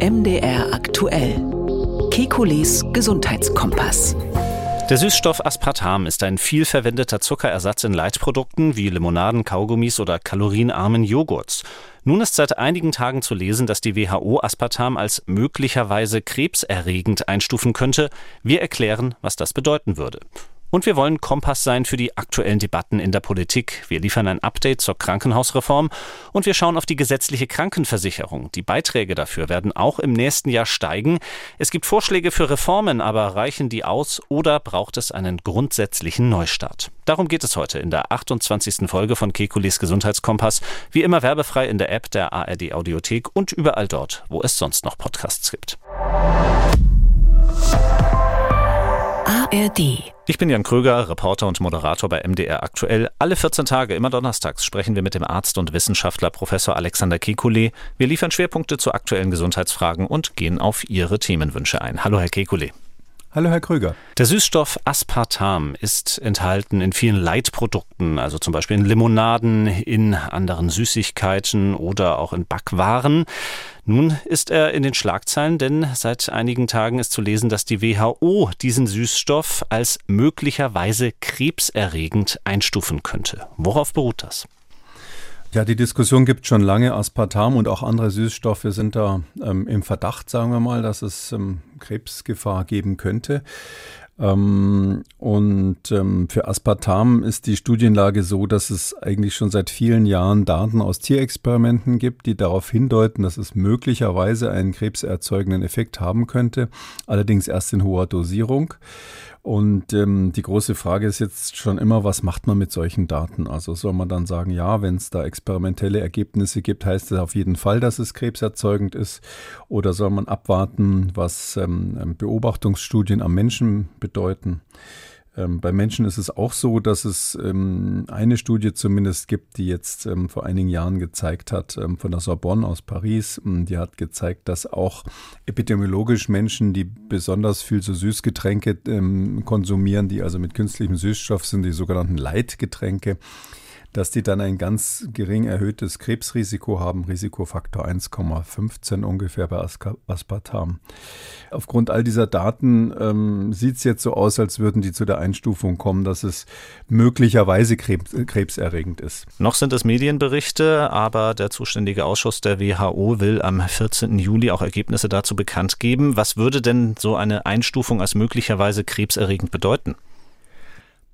MDR aktuell. Kekules Gesundheitskompass. Der Süßstoff Aspartam ist ein viel verwendeter Zuckerersatz in Leitprodukten wie Limonaden, Kaugummis oder kalorienarmen Joghurts. Nun ist seit einigen Tagen zu lesen, dass die WHO Aspartam als möglicherweise krebserregend einstufen könnte. Wir erklären, was das bedeuten würde. Und wir wollen Kompass sein für die aktuellen Debatten in der Politik. Wir liefern ein Update zur Krankenhausreform und wir schauen auf die gesetzliche Krankenversicherung. Die Beiträge dafür werden auch im nächsten Jahr steigen. Es gibt Vorschläge für Reformen, aber reichen die aus oder braucht es einen grundsätzlichen Neustart? Darum geht es heute in der 28. Folge von Kekulis Gesundheitskompass. Wie immer werbefrei in der App der ARD Audiothek und überall dort, wo es sonst noch Podcasts gibt. ARD. Ich bin Jan Kröger, Reporter und Moderator bei MDR aktuell. Alle 14 Tage, immer donnerstags, sprechen wir mit dem Arzt und Wissenschaftler Professor Alexander Kekulé. Wir liefern Schwerpunkte zu aktuellen Gesundheitsfragen und gehen auf Ihre Themenwünsche ein. Hallo, Herr Kekulé. Hallo, Herr Kröger. Der Süßstoff Aspartam ist enthalten in vielen Leitprodukten, also zum Beispiel in Limonaden, in anderen Süßigkeiten oder auch in Backwaren. Nun ist er in den Schlagzeilen, denn seit einigen Tagen ist zu lesen, dass die WHO diesen Süßstoff als möglicherweise krebserregend einstufen könnte. Worauf beruht das? Ja, die Diskussion gibt schon lange. Aspartam und auch andere Süßstoffe sind da ähm, im Verdacht, sagen wir mal, dass es ähm, Krebsgefahr geben könnte. Ähm, und ähm, für Aspartam ist die Studienlage so, dass es eigentlich schon seit vielen Jahren Daten aus Tierexperimenten gibt, die darauf hindeuten, dass es möglicherweise einen krebserzeugenden Effekt haben könnte, allerdings erst in hoher Dosierung. Und ähm, die große Frage ist jetzt schon immer, was macht man mit solchen Daten? Also soll man dann sagen, ja, wenn es da experimentelle Ergebnisse gibt, heißt das auf jeden Fall, dass es krebserzeugend ist? Oder soll man abwarten, was ähm, Beobachtungsstudien am Menschen bedeuten? Ähm, bei Menschen ist es auch so, dass es ähm, eine Studie zumindest gibt, die jetzt ähm, vor einigen Jahren gezeigt hat, ähm, von der Sorbonne aus Paris, ähm, die hat gezeigt, dass auch epidemiologisch Menschen, die besonders viel so Süßgetränke ähm, konsumieren, die also mit künstlichem Süßstoff sind, die sogenannten Leitgetränke, dass die dann ein ganz gering erhöhtes Krebsrisiko haben, Risikofaktor 1,15 ungefähr bei Aspartam. Aufgrund all dieser Daten ähm, sieht es jetzt so aus, als würden die zu der Einstufung kommen, dass es möglicherweise krebs, krebserregend ist. Noch sind es Medienberichte, aber der zuständige Ausschuss der WHO will am 14. Juli auch Ergebnisse dazu bekannt geben. Was würde denn so eine Einstufung als möglicherweise krebserregend bedeuten?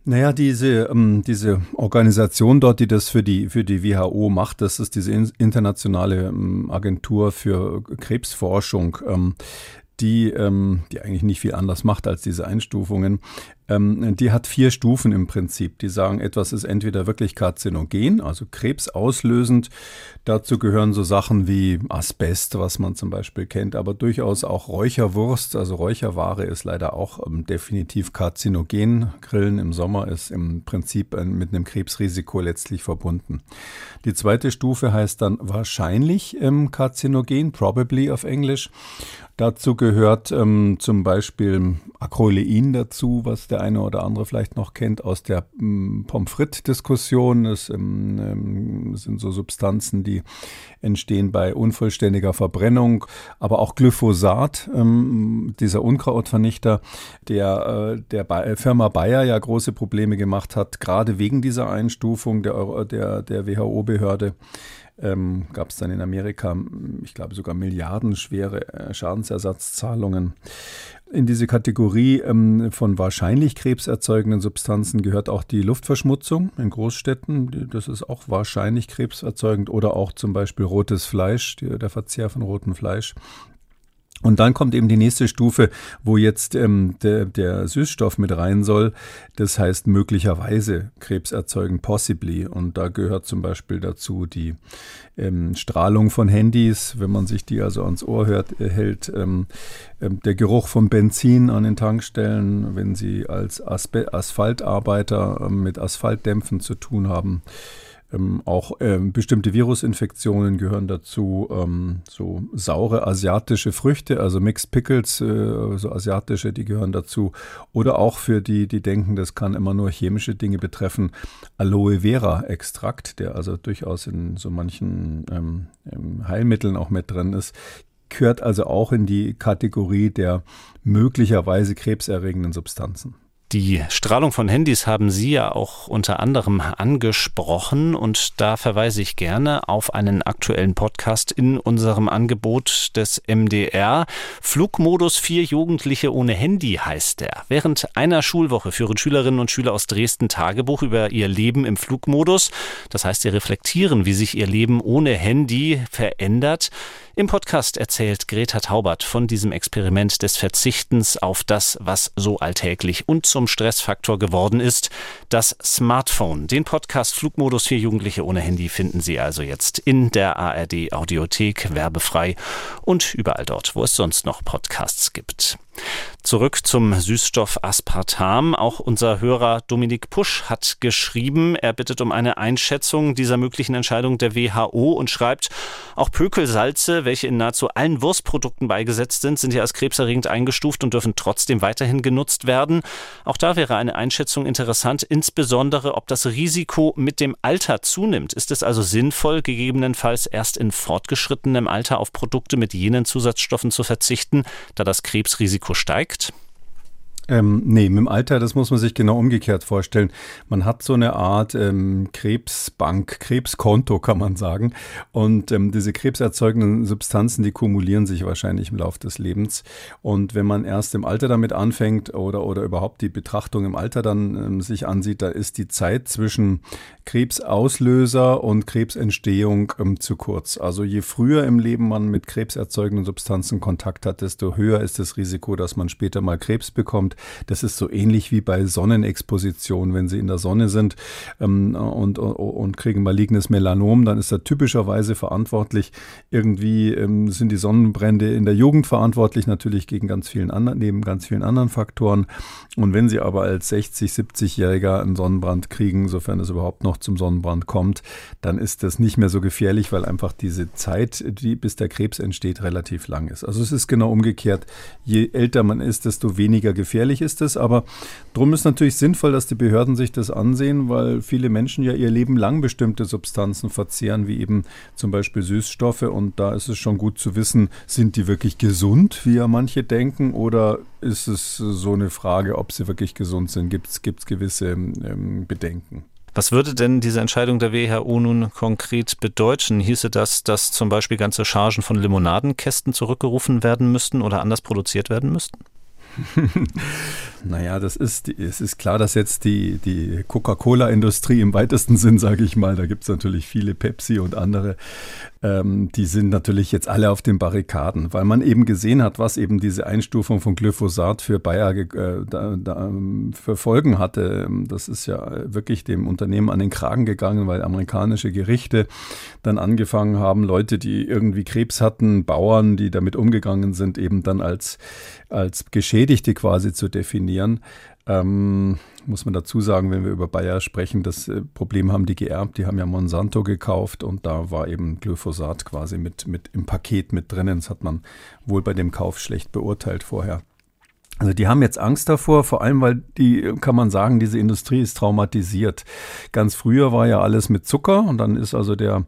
Naja, diese, ähm, diese Organisation dort, die das für die, für die WHO macht, das ist diese internationale ähm, Agentur für Krebsforschung. Ähm, die, ähm, die eigentlich nicht viel anders macht als diese Einstufungen, ähm, die hat vier Stufen im Prinzip. Die sagen, etwas ist entweder wirklich karzinogen, also krebsauslösend. Dazu gehören so Sachen wie Asbest, was man zum Beispiel kennt, aber durchaus auch Räucherwurst, also Räucherware ist leider auch ähm, definitiv karzinogen. Grillen im Sommer ist im Prinzip äh, mit einem Krebsrisiko letztlich verbunden. Die zweite Stufe heißt dann wahrscheinlich ähm, karzinogen, probably auf Englisch. Dazu gehört ähm, zum Beispiel Acrolein dazu, was der eine oder andere vielleicht noch kennt aus der ähm, Pommes frites-Diskussion. Das ähm, ähm, sind so Substanzen, die entstehen bei unvollständiger Verbrennung. Aber auch Glyphosat, ähm, dieser Unkrautvernichter, der äh, der Firma Bayer ja große Probleme gemacht hat, gerade wegen dieser Einstufung der, der, der WHO-Behörde ähm, gab es dann in Amerika, ich glaube sogar milliardenschwere äh, Schadensersatzzahlungen. In diese Kategorie ähm, von wahrscheinlich krebserzeugenden Substanzen gehört auch die Luftverschmutzung in Großstädten. Das ist auch wahrscheinlich krebserzeugend oder auch zum Beispiel rotes Fleisch, der Verzehr von rotem Fleisch. Und dann kommt eben die nächste Stufe, wo jetzt ähm, der, der Süßstoff mit rein soll. Das heißt möglicherweise krebserzeugend, possibly. Und da gehört zum Beispiel dazu die ähm, Strahlung von Handys, wenn man sich die also ans Ohr hört, äh, hält. Ähm, ähm, der Geruch von Benzin an den Tankstellen, wenn Sie als Aspe Asphaltarbeiter äh, mit Asphaltdämpfen zu tun haben. Ähm, auch ähm, bestimmte Virusinfektionen gehören dazu, ähm, so saure asiatische Früchte, also Mixed Pickles, äh, so asiatische, die gehören dazu. Oder auch für die, die denken, das kann immer nur chemische Dinge betreffen, Aloe Vera Extrakt, der also durchaus in so manchen ähm, ähm, Heilmitteln auch mit drin ist, gehört also auch in die Kategorie der möglicherweise krebserregenden Substanzen. Die Strahlung von Handys haben Sie ja auch unter anderem angesprochen und da verweise ich gerne auf einen aktuellen Podcast in unserem Angebot des MDR. Flugmodus 4 Jugendliche ohne Handy heißt er. Während einer Schulwoche führen Schülerinnen und Schüler aus Dresden Tagebuch über ihr Leben im Flugmodus. Das heißt, sie reflektieren, wie sich ihr Leben ohne Handy verändert. Im Podcast erzählt Greta Taubert von diesem Experiment des Verzichtens auf das, was so alltäglich und zum Stressfaktor geworden ist, das Smartphone. Den Podcast Flugmodus für Jugendliche ohne Handy finden Sie also jetzt in der ARD Audiothek werbefrei und überall dort, wo es sonst noch Podcasts gibt. Zurück zum Süßstoff Aspartam. Auch unser Hörer Dominik Pusch hat geschrieben, er bittet um eine Einschätzung dieser möglichen Entscheidung der WHO und schreibt, auch Pökelsalze, welche in nahezu allen Wurstprodukten beigesetzt sind, sind ja als krebserregend eingestuft und dürfen trotzdem weiterhin genutzt werden. Auch da wäre eine Einschätzung interessant, insbesondere ob das Risiko mit dem Alter zunimmt. Ist es also sinnvoll, gegebenenfalls erst in fortgeschrittenem Alter auf Produkte mit jenen Zusatzstoffen zu verzichten, da das Krebsrisiko steigt? Ähm, nee, mit dem Alter, das muss man sich genau umgekehrt vorstellen. Man hat so eine Art ähm, Krebsbank, Krebskonto, kann man sagen. Und ähm, diese krebserzeugenden Substanzen, die kumulieren sich wahrscheinlich im Laufe des Lebens. Und wenn man erst im Alter damit anfängt oder, oder überhaupt die Betrachtung im Alter dann ähm, sich ansieht, da ist die Zeit zwischen Krebsauslöser und Krebsentstehung ähm, zu kurz. Also je früher im Leben man mit krebserzeugenden Substanzen Kontakt hat, desto höher ist das Risiko, dass man später mal Krebs bekommt das ist so ähnlich wie bei Sonnenexposition. Wenn Sie in der Sonne sind ähm, und, und, und, kriegen malignes Melanom, dann ist er typischerweise verantwortlich. Irgendwie ähm, sind die Sonnenbrände in der Jugend verantwortlich, natürlich gegen ganz vielen anderen, neben ganz vielen anderen Faktoren. Und wenn Sie aber als 60, 70-Jähriger einen Sonnenbrand kriegen, sofern es überhaupt noch zum Sonnenbrand kommt, dann ist das nicht mehr so gefährlich, weil einfach diese Zeit, die bis der Krebs entsteht, relativ lang ist. Also es ist genau umgekehrt. Je älter man ist, desto weniger gefährlich gefährlich ist es, aber drum ist natürlich sinnvoll, dass die Behörden sich das ansehen, weil viele Menschen ja ihr Leben lang bestimmte Substanzen verzehren, wie eben zum Beispiel Süßstoffe. Und da ist es schon gut zu wissen, sind die wirklich gesund, wie ja manche denken, oder ist es so eine Frage, ob sie wirklich gesund sind? Gibt es gewisse ähm, Bedenken? Was würde denn diese Entscheidung der WHO nun konkret bedeuten? Hieße das, dass zum Beispiel ganze Chargen von Limonadenkästen zurückgerufen werden müssten oder anders produziert werden müssten? naja, das ist, es ist klar, dass jetzt die, die Coca-Cola-Industrie im weitesten Sinn, sage ich mal, da gibt es natürlich viele Pepsi und andere, ähm, die sind natürlich jetzt alle auf den Barrikaden, weil man eben gesehen hat, was eben diese Einstufung von Glyphosat für Bayer äh, da, da, für Folgen hatte. Das ist ja wirklich dem Unternehmen an den Kragen gegangen, weil amerikanische Gerichte dann angefangen haben, Leute, die irgendwie Krebs hatten, Bauern, die damit umgegangen sind, eben dann als, als Geschädigte quasi zu definieren. Ähm, muss man dazu sagen, wenn wir über Bayer sprechen, das äh, Problem haben die geerbt. Die haben ja Monsanto gekauft und da war eben Glyphosat quasi mit, mit im Paket mit drinnen. Das hat man wohl bei dem Kauf schlecht beurteilt vorher. Also die haben jetzt Angst davor, vor allem weil die, kann man sagen, diese Industrie ist traumatisiert. Ganz früher war ja alles mit Zucker und dann ist also der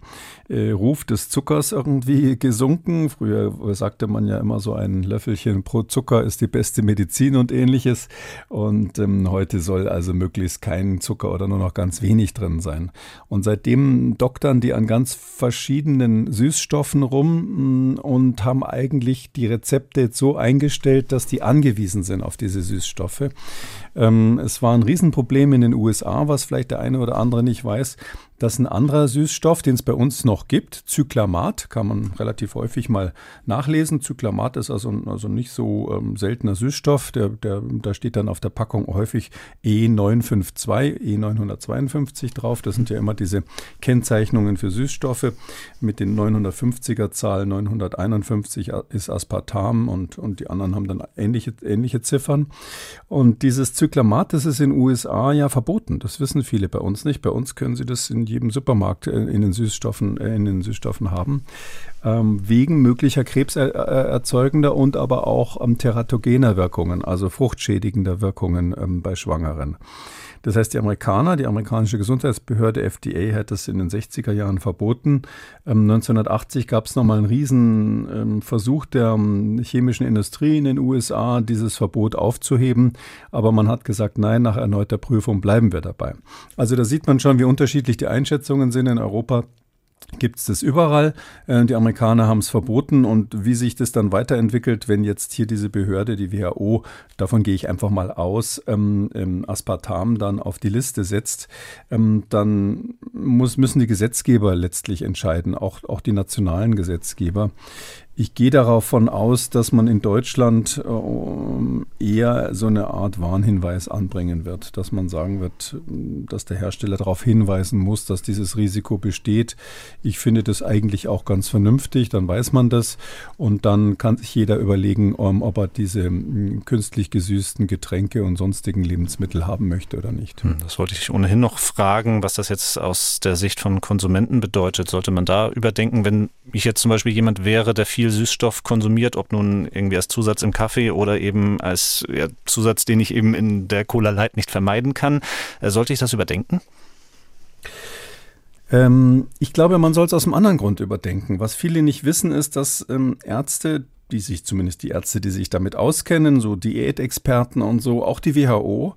äh, Ruf des Zuckers irgendwie gesunken. Früher sagte man ja immer so ein Löffelchen pro Zucker ist die beste Medizin und ähnliches. Und ähm, heute soll also möglichst kein Zucker oder nur noch ganz wenig drin sein. Und seitdem doktern die an ganz verschiedenen Süßstoffen rum mm, und haben eigentlich die Rezepte jetzt so eingestellt, dass die angewiesen sind auf diese Süßstoffe. Ähm, es war ein Riesenproblem in den USA, was vielleicht der eine oder andere nicht weiß. Das ist ein anderer Süßstoff, den es bei uns noch gibt. Zyklamat kann man relativ häufig mal nachlesen. Zyklamat ist also, also nicht so ähm, seltener Süßstoff. Der, der, da steht dann auf der Packung häufig E952, E952 drauf. Das sind ja immer diese Kennzeichnungen für Süßstoffe. Mit den 950er Zahl 951 ist Aspartam und, und die anderen haben dann ähnliche, ähnliche Ziffern. Und dieses Zyklamat, das ist in den USA ja verboten. Das wissen viele bei uns nicht. Bei uns können sie das in jedem Supermarkt äh, in den Süßstoffen, äh, in den Süßstoffen haben, ähm, wegen möglicher krebserzeugender und aber auch ähm, teratogener Wirkungen, also fruchtschädigender Wirkungen ähm, bei Schwangeren. Das heißt, die Amerikaner, die amerikanische Gesundheitsbehörde FDA hat das in den 60er Jahren verboten. 1980 ähm, gab es nochmal einen riesen ähm, Versuch der ähm, chemischen Industrie in den USA, dieses Verbot aufzuheben. Aber man hat gesagt, nein, nach erneuter Prüfung bleiben wir dabei. Also da sieht man schon, wie unterschiedlich die Einschätzungen sind in Europa gibt es das überall. Äh, die Amerikaner haben es verboten und wie sich das dann weiterentwickelt, wenn jetzt hier diese Behörde, die WHO, davon gehe ich einfach mal aus, ähm, ähm, Aspartam dann auf die Liste setzt, ähm, dann muss, müssen die Gesetzgeber letztlich entscheiden, auch, auch die nationalen Gesetzgeber. Ich gehe davon aus, dass man in Deutschland äh, eher so eine Art Warnhinweis anbringen wird, dass man sagen wird, dass der Hersteller darauf hinweisen muss, dass dieses Risiko besteht. Ich finde das eigentlich auch ganz vernünftig, dann weiß man das und dann kann sich jeder überlegen, ähm, ob er diese künstlich gesüßten Getränke und sonstigen Lebensmittel haben möchte oder nicht. Hm, das wollte ich ohnehin noch fragen, was das jetzt aus der Sicht von Konsumenten bedeutet. Sollte man da überdenken, wenn ich jetzt zum Beispiel jemand wäre, der viel viel Süßstoff konsumiert, ob nun irgendwie als Zusatz im Kaffee oder eben als ja, Zusatz, den ich eben in der Cola Light nicht vermeiden kann. Äh, sollte ich das überdenken? Ähm, ich glaube, man soll es aus einem anderen Grund überdenken. Was viele nicht wissen, ist, dass ähm, Ärzte, die sich zumindest die Ärzte, die sich damit auskennen, so Diätexperten und so, auch die WHO,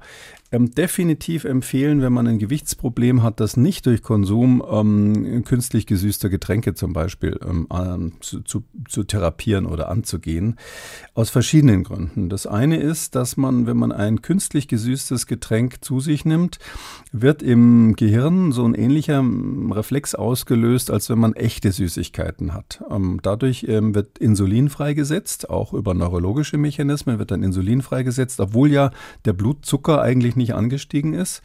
ähm, definitiv empfehlen, wenn man ein Gewichtsproblem hat, das nicht durch Konsum ähm, künstlich gesüßter Getränke zum Beispiel ähm, zu, zu, zu, therapieren oder anzugehen. Aus verschiedenen Gründen. Das eine ist, dass man, wenn man ein künstlich gesüßtes Getränk zu sich nimmt, wird im Gehirn so ein ähnlicher ähm, Reflex ausgelöst, als wenn man echte Süßigkeiten hat. Ähm, dadurch ähm, wird Insulin freigesetzt, auch über neurologische Mechanismen wird dann Insulin freigesetzt, obwohl ja der Blutzucker eigentlich nicht angestiegen ist.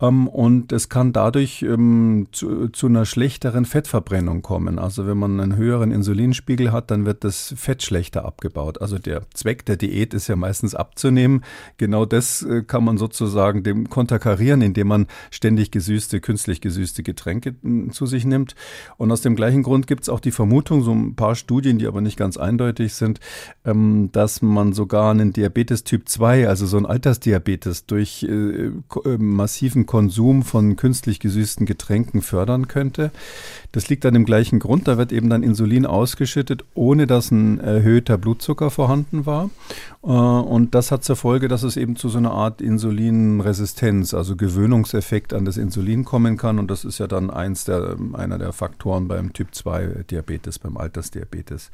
Ähm, und es kann dadurch ähm, zu, zu, einer schlechteren Fettverbrennung kommen. Also wenn man einen höheren Insulinspiegel hat, dann wird das Fett schlechter abgebaut. Also der Zweck der Diät ist ja meistens abzunehmen. Genau das äh, kann man sozusagen dem konterkarieren, indem man ständig gesüßte, künstlich gesüßte Getränke hm, zu sich nimmt. Und aus dem gleichen Grund gibt es auch die Vermutung, so ein paar Studien, die aber nicht ganz eindeutig sind, ähm, dass man sogar einen Diabetes Typ 2, also so ein Altersdiabetes, durch äh, äh, massiven Konsum von künstlich gesüßten Getränken fördern könnte. Das liegt an dem gleichen Grund. Da wird eben dann Insulin ausgeschüttet, ohne dass ein erhöhter Blutzucker vorhanden war. Äh, und das hat zur Folge, dass es eben zu so einer Art Insulinresistenz, also Gewöhnungseffekt an das Insulin kommen kann. Und das ist ja dann eins der, einer der Faktoren beim Typ 2 Diabetes, beim Altersdiabetes.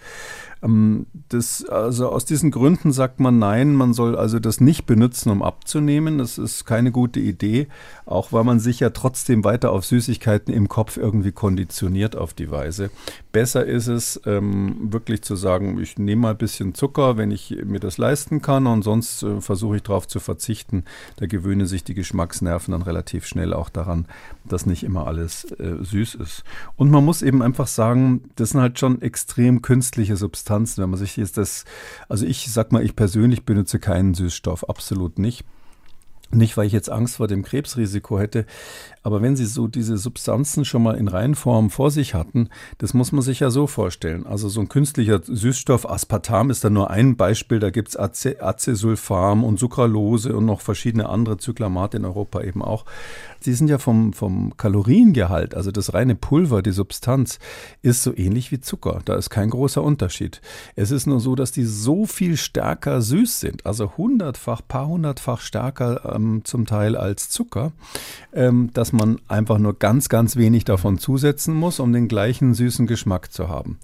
Ähm, das, also aus diesen Gründen sagt man nein, man soll also das nicht benutzen, um abzunehmen. Das ist keine gute Idee, auch weil man sich ja trotzdem weiter auf Süßigkeiten im Kopf irgendwie konditioniert auf die Weise. Besser ist es, ähm, wirklich zu sagen, ich nehme mal ein bisschen Zucker, wenn ich mir das leisten kann und sonst äh, versuche ich darauf zu verzichten. Da gewöhnen sich die Geschmacksnerven dann relativ schnell auch daran, dass nicht immer alles äh, süß ist. Und man muss eben einfach sagen, das sind halt schon extrem künstliche Substanzen. Wenn man sich jetzt das, also ich sag mal, ich persönlich benutze keinen Süßstoff, absolut nicht. Nicht, weil ich jetzt Angst vor dem Krebsrisiko hätte, aber wenn Sie so diese Substanzen schon mal in Reinform vor sich hatten, das muss man sich ja so vorstellen. Also so ein künstlicher Süßstoff, Aspartam ist da nur ein Beispiel, da gibt's Acesulfam und Sucralose und noch verschiedene andere Zyklamat in Europa eben auch. Die sind ja vom, vom Kaloriengehalt, also das reine Pulver, die Substanz, ist so ähnlich wie Zucker. Da ist kein großer Unterschied. Es ist nur so, dass die so viel stärker süß sind, also hundertfach, paar hundertfach stärker ähm, zum Teil als Zucker, ähm, dass man einfach nur ganz, ganz wenig davon zusetzen muss, um den gleichen süßen Geschmack zu haben.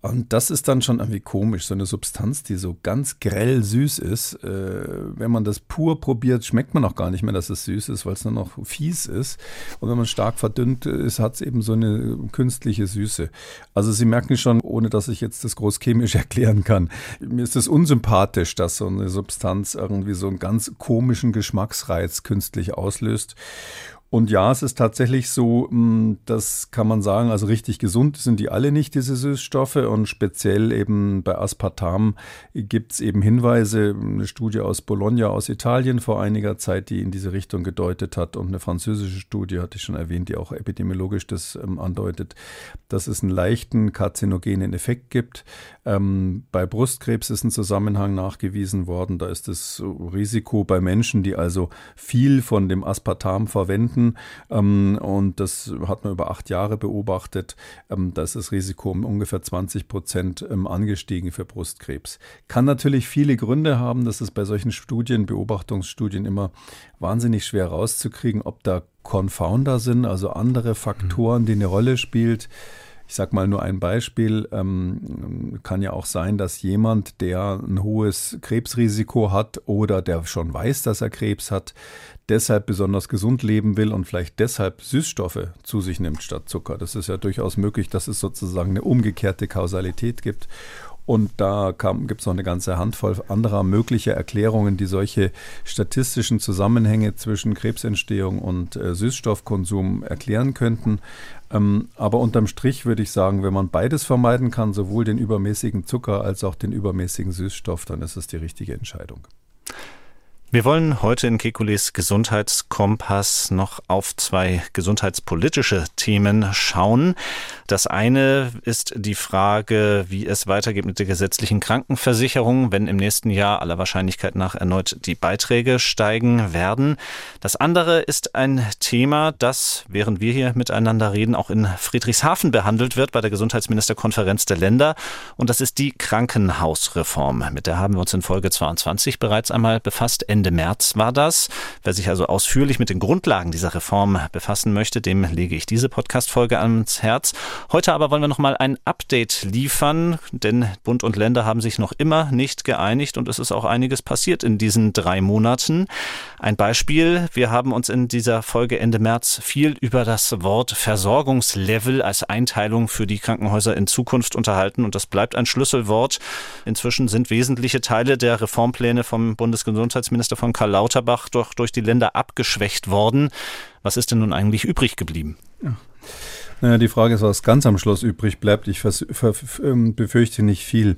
Und das ist dann schon irgendwie komisch, so eine Substanz, die so ganz grell süß ist. Äh, wenn man das pur probiert, schmeckt man auch gar nicht mehr, dass es süß ist, weil es nur noch fies ist. Und wenn man stark verdünnt ist, hat es eben so eine künstliche Süße. Also Sie merken schon, ohne dass ich jetzt das groß chemisch erklären kann, mir ist es unsympathisch, dass so eine Substanz irgendwie so einen ganz komischen Geschmacksreiz künstlich auslöst. Und ja, es ist tatsächlich so, hm, das kann man sagen, also richtig gesund sind die alle nicht, diese Süßstoffe. Und speziell eben bei Aspartam gibt es eben Hinweise, eine Studie aus Bologna aus Italien vor einiger Zeit, die in diese Richtung gedeutet hat. Und eine französische Studie, hatte ich schon erwähnt, die auch epidemiologisch das ähm, andeutet, dass es einen leichten karzinogenen Effekt gibt. Ähm, bei Brustkrebs ist ein Zusammenhang nachgewiesen worden. Da ist das Risiko bei Menschen, die also viel von dem Aspartam verwenden, ähm, und das hat man über acht Jahre beobachtet, ähm, da ist das Risiko um ungefähr 20 Prozent ähm, angestiegen für Brustkrebs. Kann natürlich viele Gründe haben, dass es bei solchen Studien, Beobachtungsstudien immer wahnsinnig schwer rauszukriegen, ob da Confounder sind, also andere Faktoren, die eine Rolle spielt. Ich sage mal nur ein Beispiel. Ähm, kann ja auch sein, dass jemand, der ein hohes Krebsrisiko hat oder der schon weiß, dass er Krebs hat, deshalb besonders gesund leben will und vielleicht deshalb Süßstoffe zu sich nimmt statt Zucker. Das ist ja durchaus möglich, dass es sozusagen eine umgekehrte Kausalität gibt. Und da gibt es noch eine ganze Handvoll anderer möglicher Erklärungen, die solche statistischen Zusammenhänge zwischen Krebsentstehung und äh, Süßstoffkonsum erklären könnten. Ähm, aber unterm Strich würde ich sagen, wenn man beides vermeiden kann, sowohl den übermäßigen Zucker als auch den übermäßigen Süßstoff, dann ist es die richtige Entscheidung. Wir wollen heute in Kekules Gesundheitskompass noch auf zwei gesundheitspolitische Themen schauen. Das eine ist die Frage, wie es weitergeht mit der gesetzlichen Krankenversicherung, wenn im nächsten Jahr aller Wahrscheinlichkeit nach erneut die Beiträge steigen werden. Das andere ist ein Thema, das, während wir hier miteinander reden, auch in Friedrichshafen behandelt wird bei der Gesundheitsministerkonferenz der Länder. Und das ist die Krankenhausreform. Mit der haben wir uns in Folge 22 bereits einmal befasst. Ende März war das. Wer sich also ausführlich mit den Grundlagen dieser Reform befassen möchte, dem lege ich diese Podcast-Folge ans Herz. Heute aber wollen wir noch mal ein Update liefern, denn Bund und Länder haben sich noch immer nicht geeinigt und es ist auch einiges passiert in diesen drei Monaten. Ein Beispiel, wir haben uns in dieser Folge Ende März viel über das Wort Versorgungslevel als Einteilung für die Krankenhäuser in Zukunft unterhalten und das bleibt ein Schlüsselwort. Inzwischen sind wesentliche Teile der Reformpläne vom Bundesgesundheitsminister Premierminister von Karl Lauterbach doch durch die Länder abgeschwächt worden. Was ist denn nun eigentlich übrig geblieben? Ja. Naja, die Frage ist, was ganz am Schluss übrig bleibt. Ich ähm, befürchte nicht viel.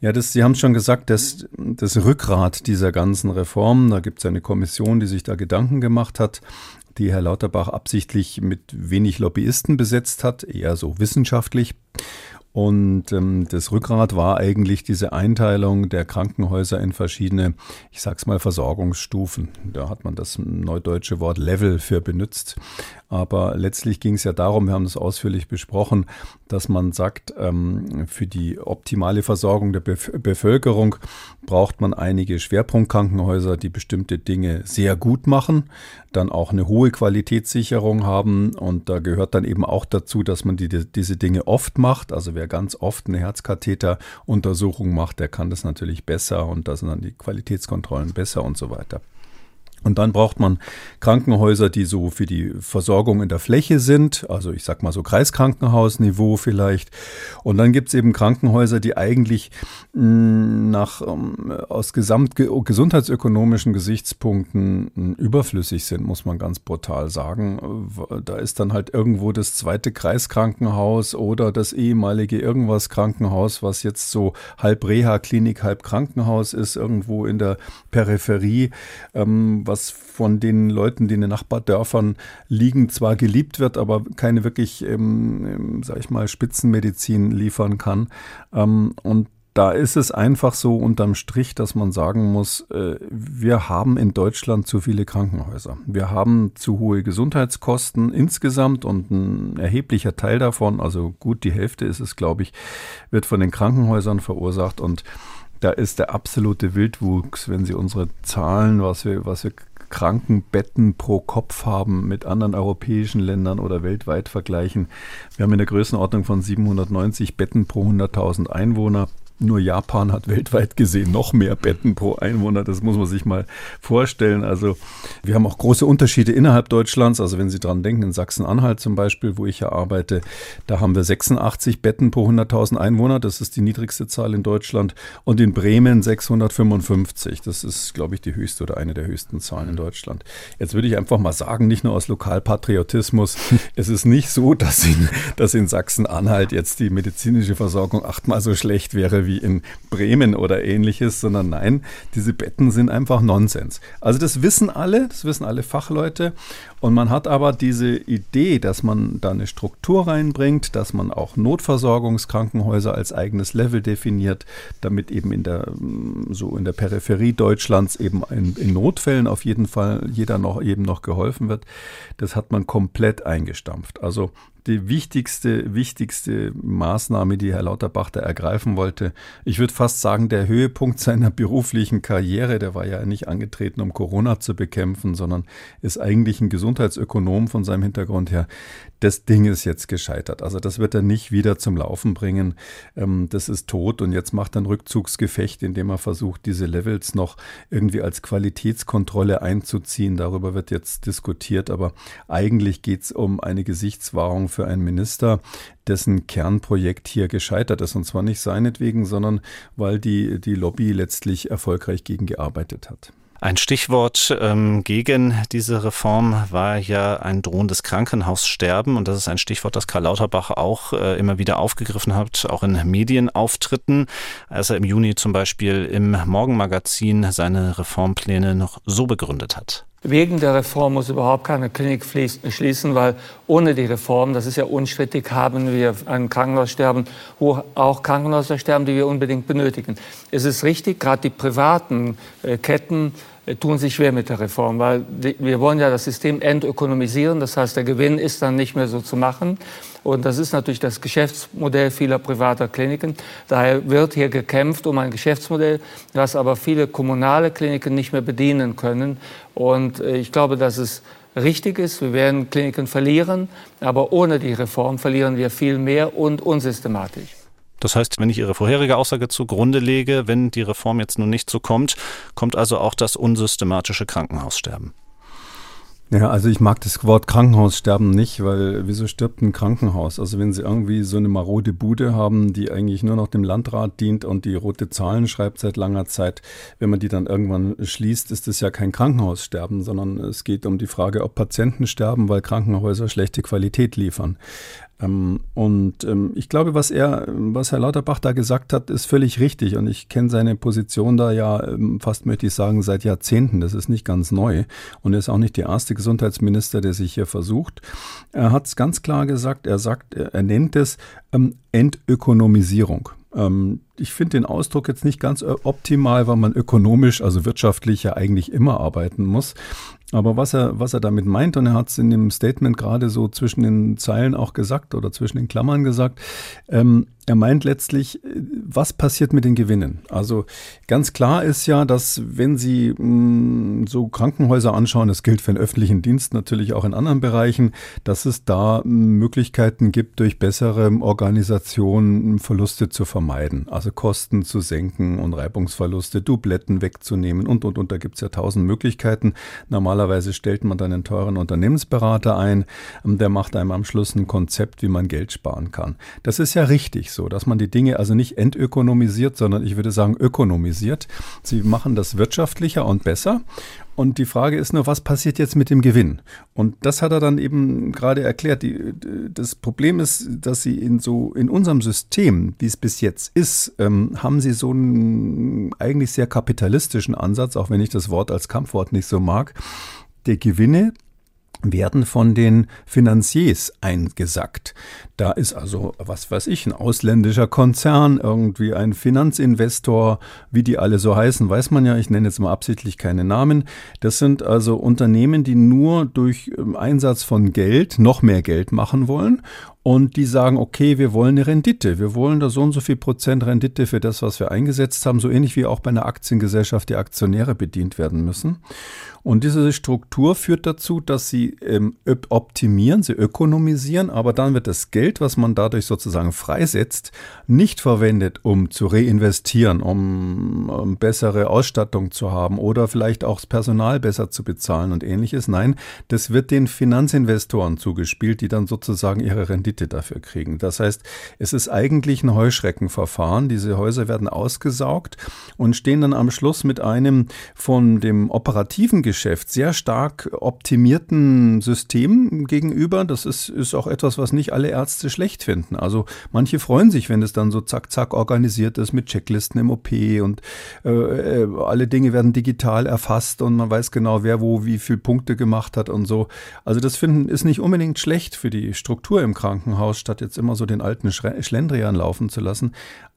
Ja, das, Sie haben schon gesagt, dass das Rückgrat dieser ganzen Reform, da gibt es eine Kommission, die sich da Gedanken gemacht hat, die Herr Lauterbach absichtlich mit wenig Lobbyisten besetzt hat, eher so wissenschaftlich. Und ähm, das Rückgrat war eigentlich diese Einteilung der Krankenhäuser in verschiedene, ich sag's mal, Versorgungsstufen. Da hat man das neudeutsche Wort Level für benutzt. Aber letztlich ging es ja darum, wir haben das ausführlich besprochen, dass man sagt, ähm, für die optimale Versorgung der Bevölkerung braucht man einige Schwerpunktkrankenhäuser, die bestimmte Dinge sehr gut machen, dann auch eine hohe Qualitätssicherung haben. Und da gehört dann eben auch dazu, dass man die, diese Dinge oft macht. Also wer ganz oft eine Herzkatheteruntersuchung macht, der kann das natürlich besser und da sind dann die Qualitätskontrollen besser und so weiter. Und dann braucht man Krankenhäuser, die so für die Versorgung in der Fläche sind, also ich sag mal so Kreiskrankenhausniveau vielleicht. Und dann gibt's eben Krankenhäuser, die eigentlich mm, nach ähm, aus gesamtgesundheitsökonomischen Gesichtspunkten mm, überflüssig sind, muss man ganz brutal sagen. Da ist dann halt irgendwo das zweite Kreiskrankenhaus oder das ehemalige irgendwas Krankenhaus, was jetzt so halb Reha-Klinik, halb Krankenhaus ist, irgendwo in der Peripherie ähm, was von den Leuten, die in den Nachbardörfern liegen, zwar geliebt wird, aber keine wirklich, ähm, ähm, sag ich mal, Spitzenmedizin liefern kann. Ähm, und da ist es einfach so unterm Strich, dass man sagen muss, äh, wir haben in Deutschland zu viele Krankenhäuser. Wir haben zu hohe Gesundheitskosten insgesamt und ein erheblicher Teil davon, also gut die Hälfte ist es, glaube ich, wird von den Krankenhäusern verursacht und da ist der absolute Wildwuchs, wenn Sie unsere Zahlen, was wir, was wir Krankenbetten pro Kopf haben mit anderen europäischen Ländern oder weltweit vergleichen. Wir haben in der Größenordnung von 790 Betten pro 100.000 Einwohner. Nur Japan hat weltweit gesehen noch mehr Betten pro Einwohner. Das muss man sich mal vorstellen. Also wir haben auch große Unterschiede innerhalb Deutschlands. Also wenn Sie dran denken, in Sachsen-Anhalt zum Beispiel, wo ich ja arbeite, da haben wir 86 Betten pro 100.000 Einwohner. Das ist die niedrigste Zahl in Deutschland. Und in Bremen 655. Das ist, glaube ich, die höchste oder eine der höchsten Zahlen in Deutschland. Jetzt würde ich einfach mal sagen, nicht nur aus Lokalpatriotismus, es ist nicht so, dass in, dass in Sachsen-Anhalt jetzt die medizinische Versorgung achtmal so schlecht wäre wie in Bremen oder ähnliches, sondern nein, diese Betten sind einfach Nonsens. Also das wissen alle, das wissen alle Fachleute. Und man hat aber diese Idee, dass man da eine Struktur reinbringt, dass man auch Notversorgungskrankenhäuser als eigenes Level definiert, damit eben in der so in der Peripherie Deutschlands eben in, in Notfällen auf jeden Fall jeder noch eben noch geholfen wird. Das hat man komplett eingestampft. Also die wichtigste, wichtigste Maßnahme, die Herr Lauterbach da ergreifen wollte. Ich würde fast sagen, der Höhepunkt seiner beruflichen Karriere, der war ja nicht angetreten, um Corona zu bekämpfen, sondern ist eigentlich ein Gesundheitsökonom von seinem Hintergrund her. Das Ding ist jetzt gescheitert. Also das wird er nicht wieder zum Laufen bringen. Ähm, das ist tot und jetzt macht er ein Rückzugsgefecht, indem er versucht, diese Levels noch irgendwie als Qualitätskontrolle einzuziehen. Darüber wird jetzt diskutiert, aber eigentlich geht es um eine Gesichtswahrung für einen Minister, dessen Kernprojekt hier gescheitert ist. Und zwar nicht seinetwegen, sondern weil die, die Lobby letztlich erfolgreich gegen gearbeitet hat. Ein Stichwort ähm, gegen diese Reform war ja ein drohendes Krankenhaussterben. Und das ist ein Stichwort, das Karl Lauterbach auch äh, immer wieder aufgegriffen hat, auch in Medienauftritten, als er im Juni zum Beispiel im Morgenmagazin seine Reformpläne noch so begründet hat. Wegen der Reform muss überhaupt keine Klinik schließen, weil ohne die Reform, das ist ja unstrittig, haben wir ein Krankenhaussterben, auch Krankenhäuser sterben, die wir unbedingt benötigen. Es ist richtig, gerade die privaten äh, Ketten tun sich schwer mit der Reform, weil wir wollen ja das System entökonomisieren. Das heißt, der Gewinn ist dann nicht mehr so zu machen. Und das ist natürlich das Geschäftsmodell vieler privater Kliniken. Daher wird hier gekämpft um ein Geschäftsmodell, das aber viele kommunale Kliniken nicht mehr bedienen können. Und äh, ich glaube, dass es richtig ist. Wir werden Kliniken verlieren, aber ohne die Reform verlieren wir viel mehr und unsystematisch. Das heißt, wenn ich Ihre vorherige Aussage zugrunde lege, wenn die Reform jetzt nun nicht so kommt, kommt also auch das unsystematische Krankenhaussterben. Ja, also ich mag das Wort Krankenhaussterben nicht, weil wieso stirbt ein Krankenhaus? Also wenn Sie irgendwie so eine marode Bude haben, die eigentlich nur noch dem Landrat dient und die rote Zahlen schreibt seit langer Zeit, wenn man die dann irgendwann schließt, ist das ja kein Krankenhaussterben, sondern es geht um die Frage, ob Patienten sterben, weil Krankenhäuser schlechte Qualität liefern. Ähm, und ähm, ich glaube, was er, was Herr Lauterbach da gesagt hat, ist völlig richtig. Und ich kenne seine Position da ja ähm, fast, möchte ich sagen, seit Jahrzehnten. Das ist nicht ganz neu. Und er ist auch nicht der erste Gesundheitsminister, der sich hier versucht. Er hat es ganz klar gesagt. Er sagt, er nennt es Entökonomisierung. Ich finde den Ausdruck jetzt nicht ganz äh, optimal, weil man ökonomisch, also wirtschaftlich ja eigentlich immer arbeiten muss. Aber was er, was er damit meint, und er hat es in dem Statement gerade so zwischen den Zeilen auch gesagt oder zwischen den Klammern gesagt, ähm, er meint letztlich, äh, was passiert mit den Gewinnen? Also ganz klar ist ja, dass wenn Sie mh, mm, so Krankenhäuser anschauen, das gilt für den öffentlichen Dienst natürlich auch in anderen Bereichen, dass es da Möglichkeiten gibt, durch bessere Organisation Verluste zu vermeiden. Also Kosten zu senken und Reibungsverluste, Dubletten wegzunehmen und, und, und. Da gibt es ja tausend Möglichkeiten. Normalerweise Normalerweise stellt man dann einen teuren Unternehmensberater ein, ähm, der macht einem am Schluss ein Konzept, wie man Geld sparen kann. Das ist ja richtig so, dass man die Dinge also nicht entökonomisiert, sondern ich würde sagen ökonomisiert. Sie machen das wirtschaftlicher und besser und die Frage ist nur, was passiert jetzt mit dem Gewinn? Und das hat er dann eben gerade erklärt. Die, das Problem ist, dass sie in so in unserem System, wie es bis jetzt ist, ähm, haben sie so einen eigentlich sehr kapitalistischen Ansatz, auch wenn ich das Wort als Kampfwort nicht so mag. Der Gewinne werden von den Finanziers eingesackt. Da ist also, was weiß ich, ein ausländischer Konzern, irgendwie ein Finanzinvestor, wie die alle so heißen, weiß man ja, ich nenne jetzt mal absichtlich keine Namen. Das sind also Unternehmen, die nur durch ähm, Einsatz von Geld noch mehr Geld machen wollen und die sagen, okay, wir wollen eine Rendite. Wir wollen da so und so viel Prozent Rendite für das, was wir eingesetzt haben, so ähnlich wie auch bei einer Aktiengesellschaft die Aktionäre bedient werden müssen. Und diese Struktur führt dazu, dass sie ähm, optimieren, sie ökonomisieren, aber dann wird das Geld, was man dadurch sozusagen freisetzt, nicht verwendet, um zu reinvestieren, um, um bessere Ausstattung zu haben oder vielleicht auch das Personal besser zu bezahlen und ähnliches. Nein, das wird den Finanzinvestoren zugespielt, die dann sozusagen ihre Rendite dafür kriegen. Das heißt, es ist eigentlich ein Heuschreckenverfahren. Diese Häuser werden ausgesaugt und stehen dann am Schluss mit einem von dem operativen Geschäft sehr stark optimierten System gegenüber. Das ist, ist auch etwas, was nicht alle Ärzte schlecht finden. Also manche freuen sich, wenn es dann so zack, zack organisiert ist mit Checklisten im OP und äh, äh, alle Dinge werden digital erfasst und man weiß genau, wer wo wie viel Punkte gemacht hat und so. Also das finden ist nicht unbedingt schlecht für die Struktur im Krankenhaus, statt jetzt immer so den alten Schlendrian laufen zu lassen.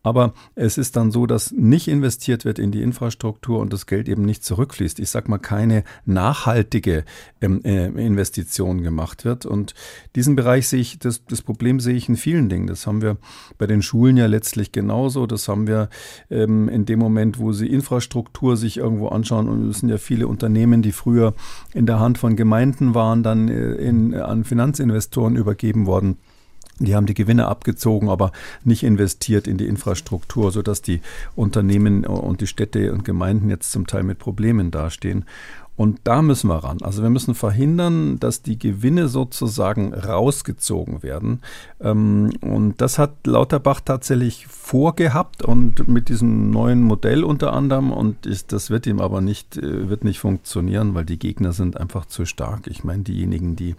Aber es ist dann so, dass nicht investiert wird in die Infrastruktur und das Geld eben nicht zurückfließt. Ich sag mal, keine nachhaltige ähm, äh, Investition gemacht wird. Und diesen Bereich sehe ich, das, das Problem sehe ich in vielen Dingen. Das haben wir bei den Schulen ja letztlich genauso. Das haben wir ähm, in dem Moment, wo sie Infrastruktur sich irgendwo anschauen. Und es sind ja viele Unternehmen, die früher in der Hand von Gemeinden waren, dann äh, in, an Finanzinvestoren übergeben worden. Die haben die Gewinne abgezogen, aber nicht investiert in die Infrastruktur, sodass die Unternehmen und die Städte und Gemeinden jetzt zum Teil mit Problemen dastehen. Und da müssen wir ran. Also wir müssen verhindern, dass die Gewinne sozusagen rausgezogen werden. Ähm, und das hat Lauterbach tatsächlich vorgehabt und mit diesem neuen Modell unter anderem. Und das wird ihm aber nicht, äh, wird nicht funktionieren, weil die Gegner sind einfach zu stark. Ich meine, diejenigen, die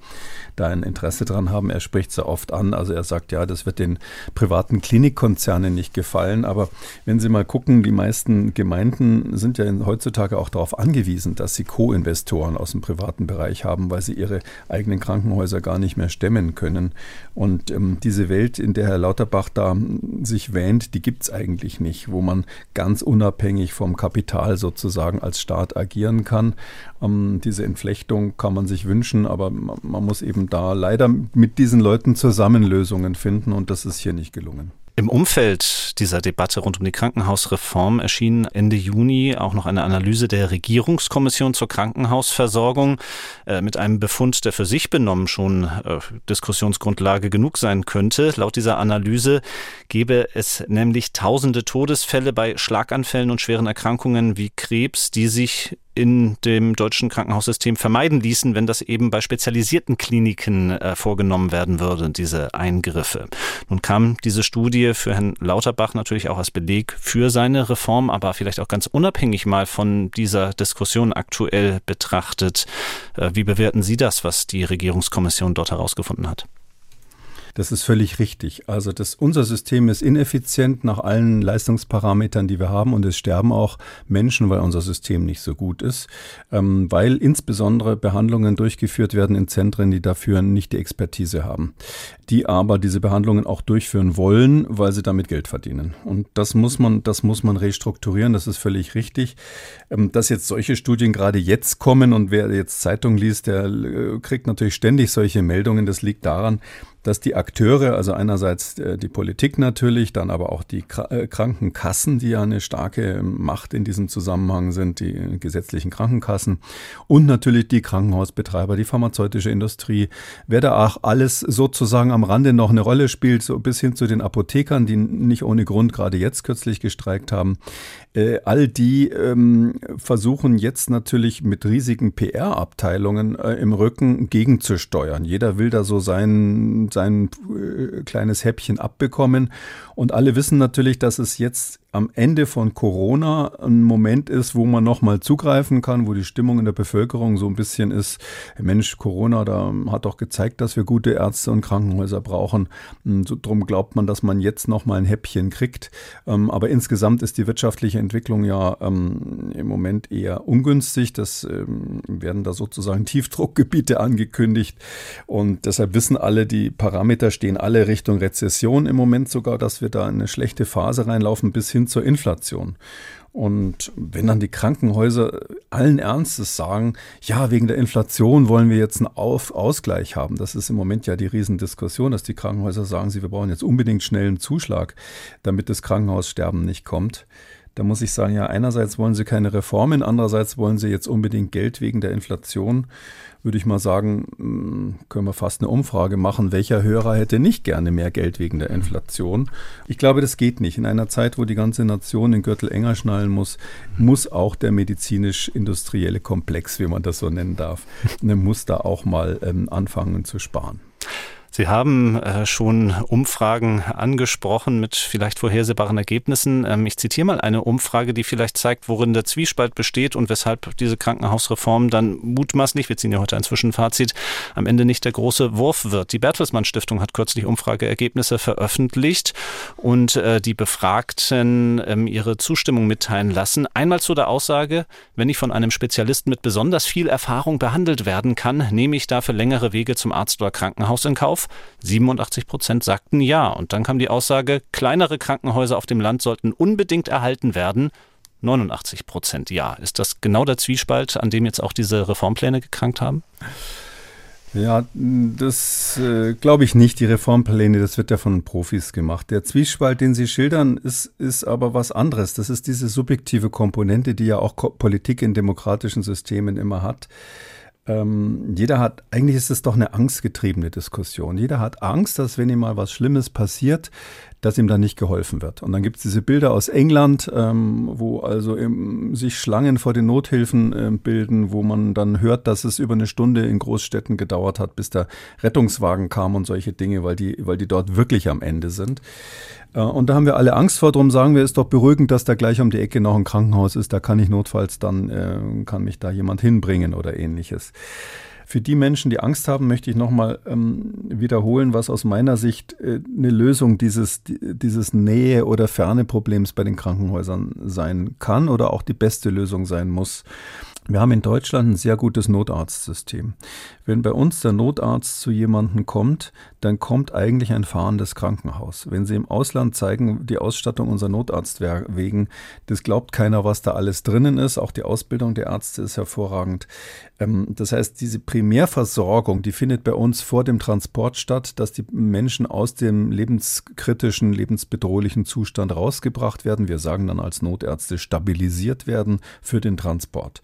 da ein Interesse dran haben, er spricht sehr oft an. Also er sagt, ja, das wird den privaten Klinikkonzernen nicht gefallen. Aber wenn Sie mal gucken, die meisten Gemeinden sind ja heutzutage auch darauf angewiesen, dass sie Co Co-Investoren aus dem privaten Bereich haben, weil sie ihre eigenen Krankenhäuser gar nicht mehr stemmen können. Und ähm, diese Welt, in der Herr Lauterbach da hm, sich wähnt, die gibt es eigentlich nicht, wo man ganz unabhängig vom Kapital sozusagen als Staat agieren kann. Ähm, diese Entflechtung kann man sich wünschen, aber man, man muss eben da leider mit diesen Leuten Zusammenlösungen finden und das ist hier nicht gelungen. Im Umfeld dieser Debatte rund um die Krankenhausreform erschien Ende Juni auch noch eine Analyse der Regierungskommission zur Krankenhausversorgung äh, mit einem Befund, der für sich benommen schon äh, Diskussionsgrundlage genug sein könnte. Laut dieser Analyse gebe es nämlich tausende Todesfälle bei Schlaganfällen und schweren Erkrankungen wie Krebs, die sich in dem deutschen Krankenhaussystem vermeiden ließen, wenn das eben bei spezialisierten Kliniken äh, vorgenommen werden würde, diese Eingriffe. Nun kam diese Studie für Herrn Lauterbach natürlich auch als Beleg für seine Reform, aber vielleicht auch ganz unabhängig mal von dieser Diskussion aktuell betrachtet. Äh, wie bewerten Sie das, was die Regierungskommission dort herausgefunden hat? Das ist völlig richtig. Also das, unser System ist ineffizient nach allen Leistungsparametern, die wir haben und es sterben auch Menschen, weil unser System nicht so gut ist, ähm, weil insbesondere Behandlungen durchgeführt werden in Zentren, die dafür nicht die Expertise haben, die aber diese Behandlungen auch durchführen wollen, weil sie damit Geld verdienen. Und das muss man, das muss man restrukturieren. Das ist völlig richtig. Ähm, dass jetzt solche Studien gerade jetzt kommen und wer jetzt Zeitung liest, der äh, kriegt natürlich ständig solche Meldungen. Das liegt daran, dass die Akteure, also einerseits äh, die Politik natürlich, dann aber auch die äh, Krankenkassen, die ja eine starke Macht in diesem Zusammenhang sind, die gesetzlichen Krankenkassen und natürlich die Krankenhausbetreiber, die pharmazeutische Industrie, wer da auch alles sozusagen am Rande noch eine Rolle spielt, so bis hin zu den Apothekern, die nicht ohne Grund gerade jetzt kürzlich gestreikt haben. Äh, all die ähm, versuchen jetzt natürlich mit riesigen PR-Abteilungen äh, im Rücken gegenzusteuern. Jeder will da so sein, sein äh, kleines Häppchen abbekommen. Und alle wissen natürlich, dass es jetzt am Ende von Corona ein Moment ist, wo man nochmal zugreifen kann, wo die Stimmung in der Bevölkerung so ein bisschen ist, Mensch, Corona, da hat doch gezeigt, dass wir gute Ärzte und Krankenhäuser brauchen. So, drum glaubt man, dass man jetzt nochmal ein Häppchen kriegt. Ähm, aber insgesamt ist die wirtschaftliche Entwicklung ja ähm, im Moment eher ungünstig. Das ähm, werden da sozusagen Tiefdruckgebiete angekündigt. Und deshalb wissen alle, die Parameter stehen alle Richtung Rezession im Moment sogar, dass wir da in eine schlechte Phase reinlaufen bis hin zur Inflation. Und wenn dann die Krankenhäuser allen Ernstes sagen, ja, wegen der Inflation wollen wir jetzt einen Auf Ausgleich haben. Das ist im Moment ja die Riesendiskussion, dass die Krankenhäuser sagen, sie, wir brauchen jetzt unbedingt schnell einen Zuschlag, damit das Krankenhaussterben nicht kommt. Da muss ich sagen, ja, einerseits wollen sie keine Reformen, andererseits wollen sie jetzt unbedingt Geld wegen der Inflation. Würde ich mal sagen, hm, können wir fast eine Umfrage machen, welcher Hörer hätte nicht gerne mehr Geld wegen der Inflation. Ich glaube, das geht nicht. In einer Zeit, wo die ganze Nation den Gürtel enger schnallen muss, muss auch der medizinisch-industrielle Komplex, wie man das so nennen darf, muss da auch mal ähm, anfangen zu sparen. Sie haben äh, schon Umfragen angesprochen mit vielleicht vorhersehbaren Ergebnissen. Ähm, ich zitiere mal eine Umfrage, die vielleicht zeigt, worin der Zwiespalt besteht und weshalb diese Krankenhausreform dann mutmaßlich, wir ziehen ja heute ein Zwischenfazit, am Ende nicht der große Wurf wird. Die Bertelsmann Stiftung hat kürzlich Umfrageergebnisse veröffentlicht und äh, die Befragten ähm, ihre Zustimmung mitteilen lassen. Einmal zu der Aussage, wenn ich von einem Spezialisten mit besonders viel Erfahrung behandelt werden kann, nehme ich dafür längere Wege zum Arzt oder Krankenhaus in Kauf. 87 Prozent sagten ja. Und dann kam die Aussage, kleinere Krankenhäuser auf dem Land sollten unbedingt erhalten werden. 89 Prozent ja. Ist das genau der Zwiespalt, an dem jetzt auch diese Reformpläne gekrankt haben? Ja, das äh, glaube ich nicht. Die Reformpläne, das wird ja von Profis gemacht. Der Zwiespalt, den Sie schildern, ist, ist aber was anderes. Das ist diese subjektive Komponente, die ja auch Politik in demokratischen Systemen immer hat ähm, jeder hat, eigentlich ist es doch eine angstgetriebene Diskussion. Jeder hat Angst, dass wenn ihm mal was Schlimmes passiert, dass ihm dann nicht geholfen wird. Und dann gibt es diese Bilder aus England, ähm, wo also im, sich Schlangen vor den Nothilfen äh, bilden, wo man dann hört, dass es über eine Stunde in Großstädten gedauert hat, bis der Rettungswagen kam und solche Dinge, weil die, weil die dort wirklich am Ende sind. Äh, und da haben wir alle Angst vor, darum sagen wir, ist doch beruhigend, dass da gleich um die Ecke noch ein Krankenhaus ist, da kann ich notfalls dann, äh, kann mich da jemand hinbringen oder ähnliches. Für die Menschen, die Angst haben, möchte ich nochmal ähm, wiederholen, was aus meiner Sicht äh, eine Lösung dieses, dieses Nähe- oder Ferne-Problems bei den Krankenhäusern sein kann oder auch die beste Lösung sein muss. Wir haben in Deutschland ein sehr gutes Notarztsystem. Wenn bei uns der Notarzt zu jemandem kommt, dann kommt eigentlich ein fahrendes Krankenhaus. Wenn Sie im Ausland zeigen, die Ausstattung unserer Notarzt wegen, das glaubt keiner, was da alles drinnen ist. Auch die Ausbildung der Ärzte ist hervorragend. Ähm, das heißt, diese Primärversorgung, die findet bei uns vor dem Transport statt, dass die Menschen aus dem lebenskritischen, lebensbedrohlichen Zustand rausgebracht werden. Wir sagen dann als Notärzte stabilisiert werden für den Transport.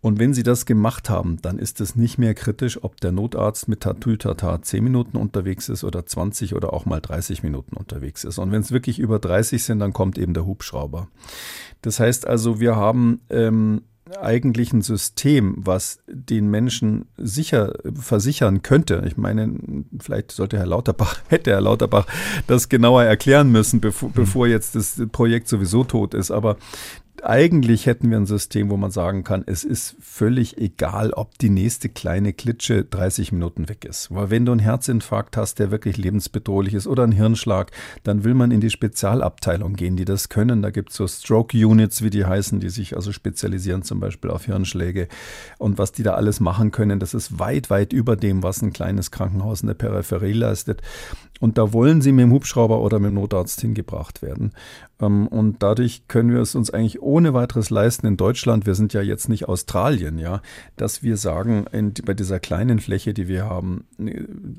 Und wenn Sie das gemacht haben, dann ist es nicht mehr kritisch, ob der Notarzt mit Tatütata 10 Minuten unterwegs ist oder 20 oder auch mal 30 Minuten unterwegs ist. Und wenn es wirklich über 30 sind, dann kommt eben der Hubschrauber. Das heißt also, wir haben ähm, eigentlich ein System, was den Menschen sicher versichern könnte. Ich meine, vielleicht sollte Herr Lauterbach, hätte Herr Lauterbach das genauer erklären müssen, bevor, hm. bevor jetzt das Projekt sowieso tot ist. Aber eigentlich hätten wir ein System, wo man sagen kann, es ist völlig egal, ob die nächste kleine Klitsche 30 Minuten weg ist. Weil wenn du einen Herzinfarkt hast, der wirklich lebensbedrohlich ist oder einen Hirnschlag, dann will man in die Spezialabteilung gehen, die das können. Da gibt es so Stroke Units, wie die heißen, die sich also spezialisieren zum Beispiel auf Hirnschläge. Und was die da alles machen können, das ist weit, weit über dem, was ein kleines Krankenhaus in der Peripherie leistet. Und da wollen sie mit dem Hubschrauber oder mit dem Notarzt hingebracht werden. Ähm, und dadurch können wir es uns eigentlich ohne weiteres leisten in Deutschland. Wir sind ja jetzt nicht Australien, ja, dass wir sagen, in, bei dieser kleinen Fläche, die wir haben,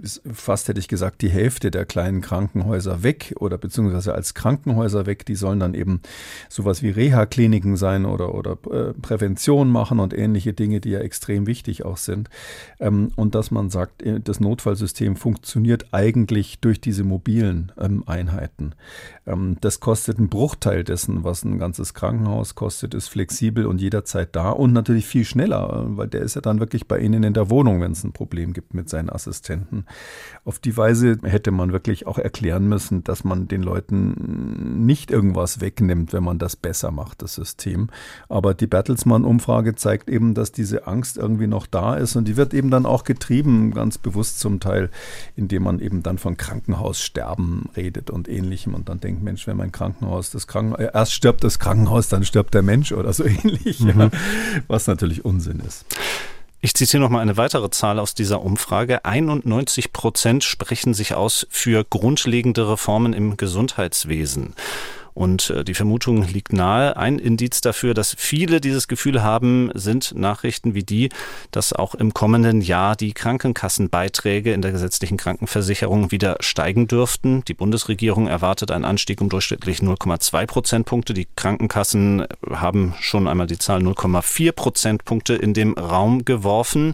ist fast hätte ich gesagt, die Hälfte der kleinen Krankenhäuser weg oder beziehungsweise als Krankenhäuser weg. Die sollen dann eben sowas wie Reha-Kliniken sein oder, oder äh, Prävention machen und ähnliche Dinge, die ja extrem wichtig auch sind. Ähm, und dass man sagt, äh, das Notfallsystem funktioniert eigentlich durch diese mobilen ähm, Einheiten. Ähm, das kostet ein Bruchteil dessen, was ein ganzes Krankenhaus kostet, ist flexibel und jederzeit da und natürlich viel schneller, weil der ist ja dann wirklich bei Ihnen in der Wohnung, wenn es ein Problem gibt mit seinen Assistenten. Auf die Weise hätte man wirklich auch erklären müssen, dass man den Leuten nicht irgendwas wegnimmt, wenn man das besser macht, das System. Aber die Bertelsmann-Umfrage zeigt eben, dass diese Angst irgendwie noch da ist und die wird eben dann auch getrieben, ganz bewusst zum Teil, indem man eben dann von Krankenhaussterben redet und ähnlichem und dann denkt, Mensch, wenn mein Krankenhaus, das Krankenhaus, äh, erst stirbt das Krankenhaus, dann stirbt der Mensch oder so ähnlich, mhm. ja, was natürlich Unsinn ist. Ich zitiere noch mal eine weitere Zahl aus dieser Umfrage. 91 Prozent sprechen sich aus für grundlegende Reformen im Gesundheitswesen. Und äh, die Vermutung liegt nahe. Ein Indiz dafür, dass viele dieses Gefühl haben, sind Nachrichten wie die, dass auch im kommenden Jahr die Krankenkassenbeiträge in der gesetzlichen Krankenversicherung wieder steigen dürften. Die Bundesregierung erwartet einen Anstieg um durchschnittlich 0,2 Prozentpunkte. Die Krankenkassen haben schon einmal die Zahl 0,4 Prozentpunkte in dem Raum geworfen.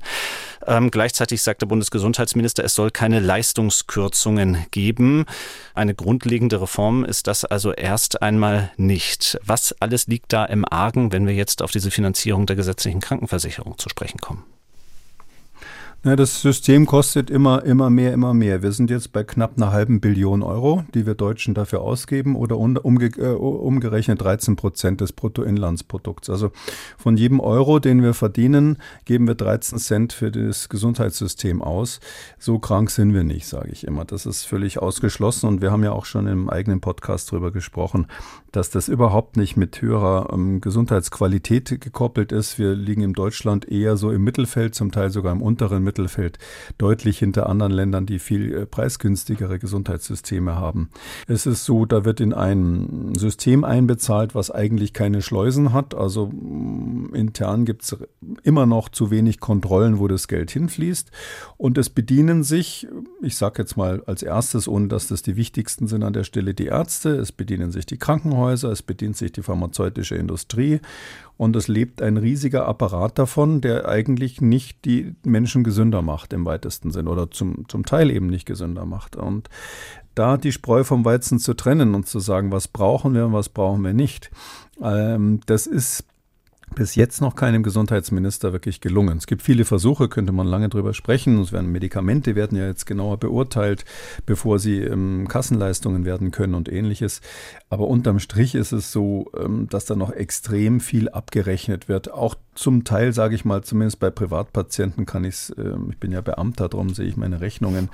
Ähm, gleichzeitig sagt der Bundesgesundheitsminister, es soll keine Leistungskürzungen geben. Eine grundlegende Reform ist das also erst einmal nicht. Was alles liegt da im Argen, wenn wir jetzt auf diese Finanzierung der gesetzlichen Krankenversicherung zu sprechen kommen? Ja, das System kostet immer, immer mehr, immer mehr. Wir sind jetzt bei knapp einer halben Billion Euro, die wir Deutschen dafür ausgeben oder umge äh, umgerechnet 13 Prozent des Bruttoinlandsprodukts. Also von jedem Euro, den wir verdienen, geben wir 13 Cent für das Gesundheitssystem aus. So krank sind wir nicht, sage ich immer. Das ist völlig ausgeschlossen und wir haben ja auch schon im eigenen Podcast darüber gesprochen, dass das überhaupt nicht mit höherer ähm, Gesundheitsqualität gekoppelt ist. Wir liegen in Deutschland eher so im Mittelfeld, zum Teil sogar im unteren Mittelfeld. Deutlich hinter anderen Ländern, die viel äh, preisgünstigere Gesundheitssysteme haben. Es ist so, da wird in ein System einbezahlt, was eigentlich keine Schleusen hat. Also mm, intern gibt es immer noch zu wenig Kontrollen, wo das Geld hinfließt. Und es bedienen sich, ich sage jetzt mal als erstes, ohne dass das die wichtigsten sind an der Stelle, die Ärzte, es bedienen sich die Krankenhäuser, es bedient sich die pharmazeutische Industrie und es lebt ein riesiger Apparat davon, der eigentlich nicht die Menschen gesünder macht im weitesten Sinn oder zum, zum Teil eben nicht gesünder macht. Und da die Spreu vom Weizen zu trennen und zu sagen, was brauchen wir und was brauchen wir nicht, ähm, das ist bis jetzt noch keinem Gesundheitsminister wirklich gelungen. Es gibt viele Versuche, könnte man lange drüber sprechen. Es werden Medikamente werden ja jetzt genauer beurteilt, bevor sie ähm, Kassenleistungen werden können und ähnliches. Aber unterm Strich ist es so, ähm, dass da noch extrem viel abgerechnet wird. Auch zum Teil, sage ich mal, zumindest bei Privatpatienten kann ich es, äh, ich bin ja Beamter, darum sehe ich meine Rechnungen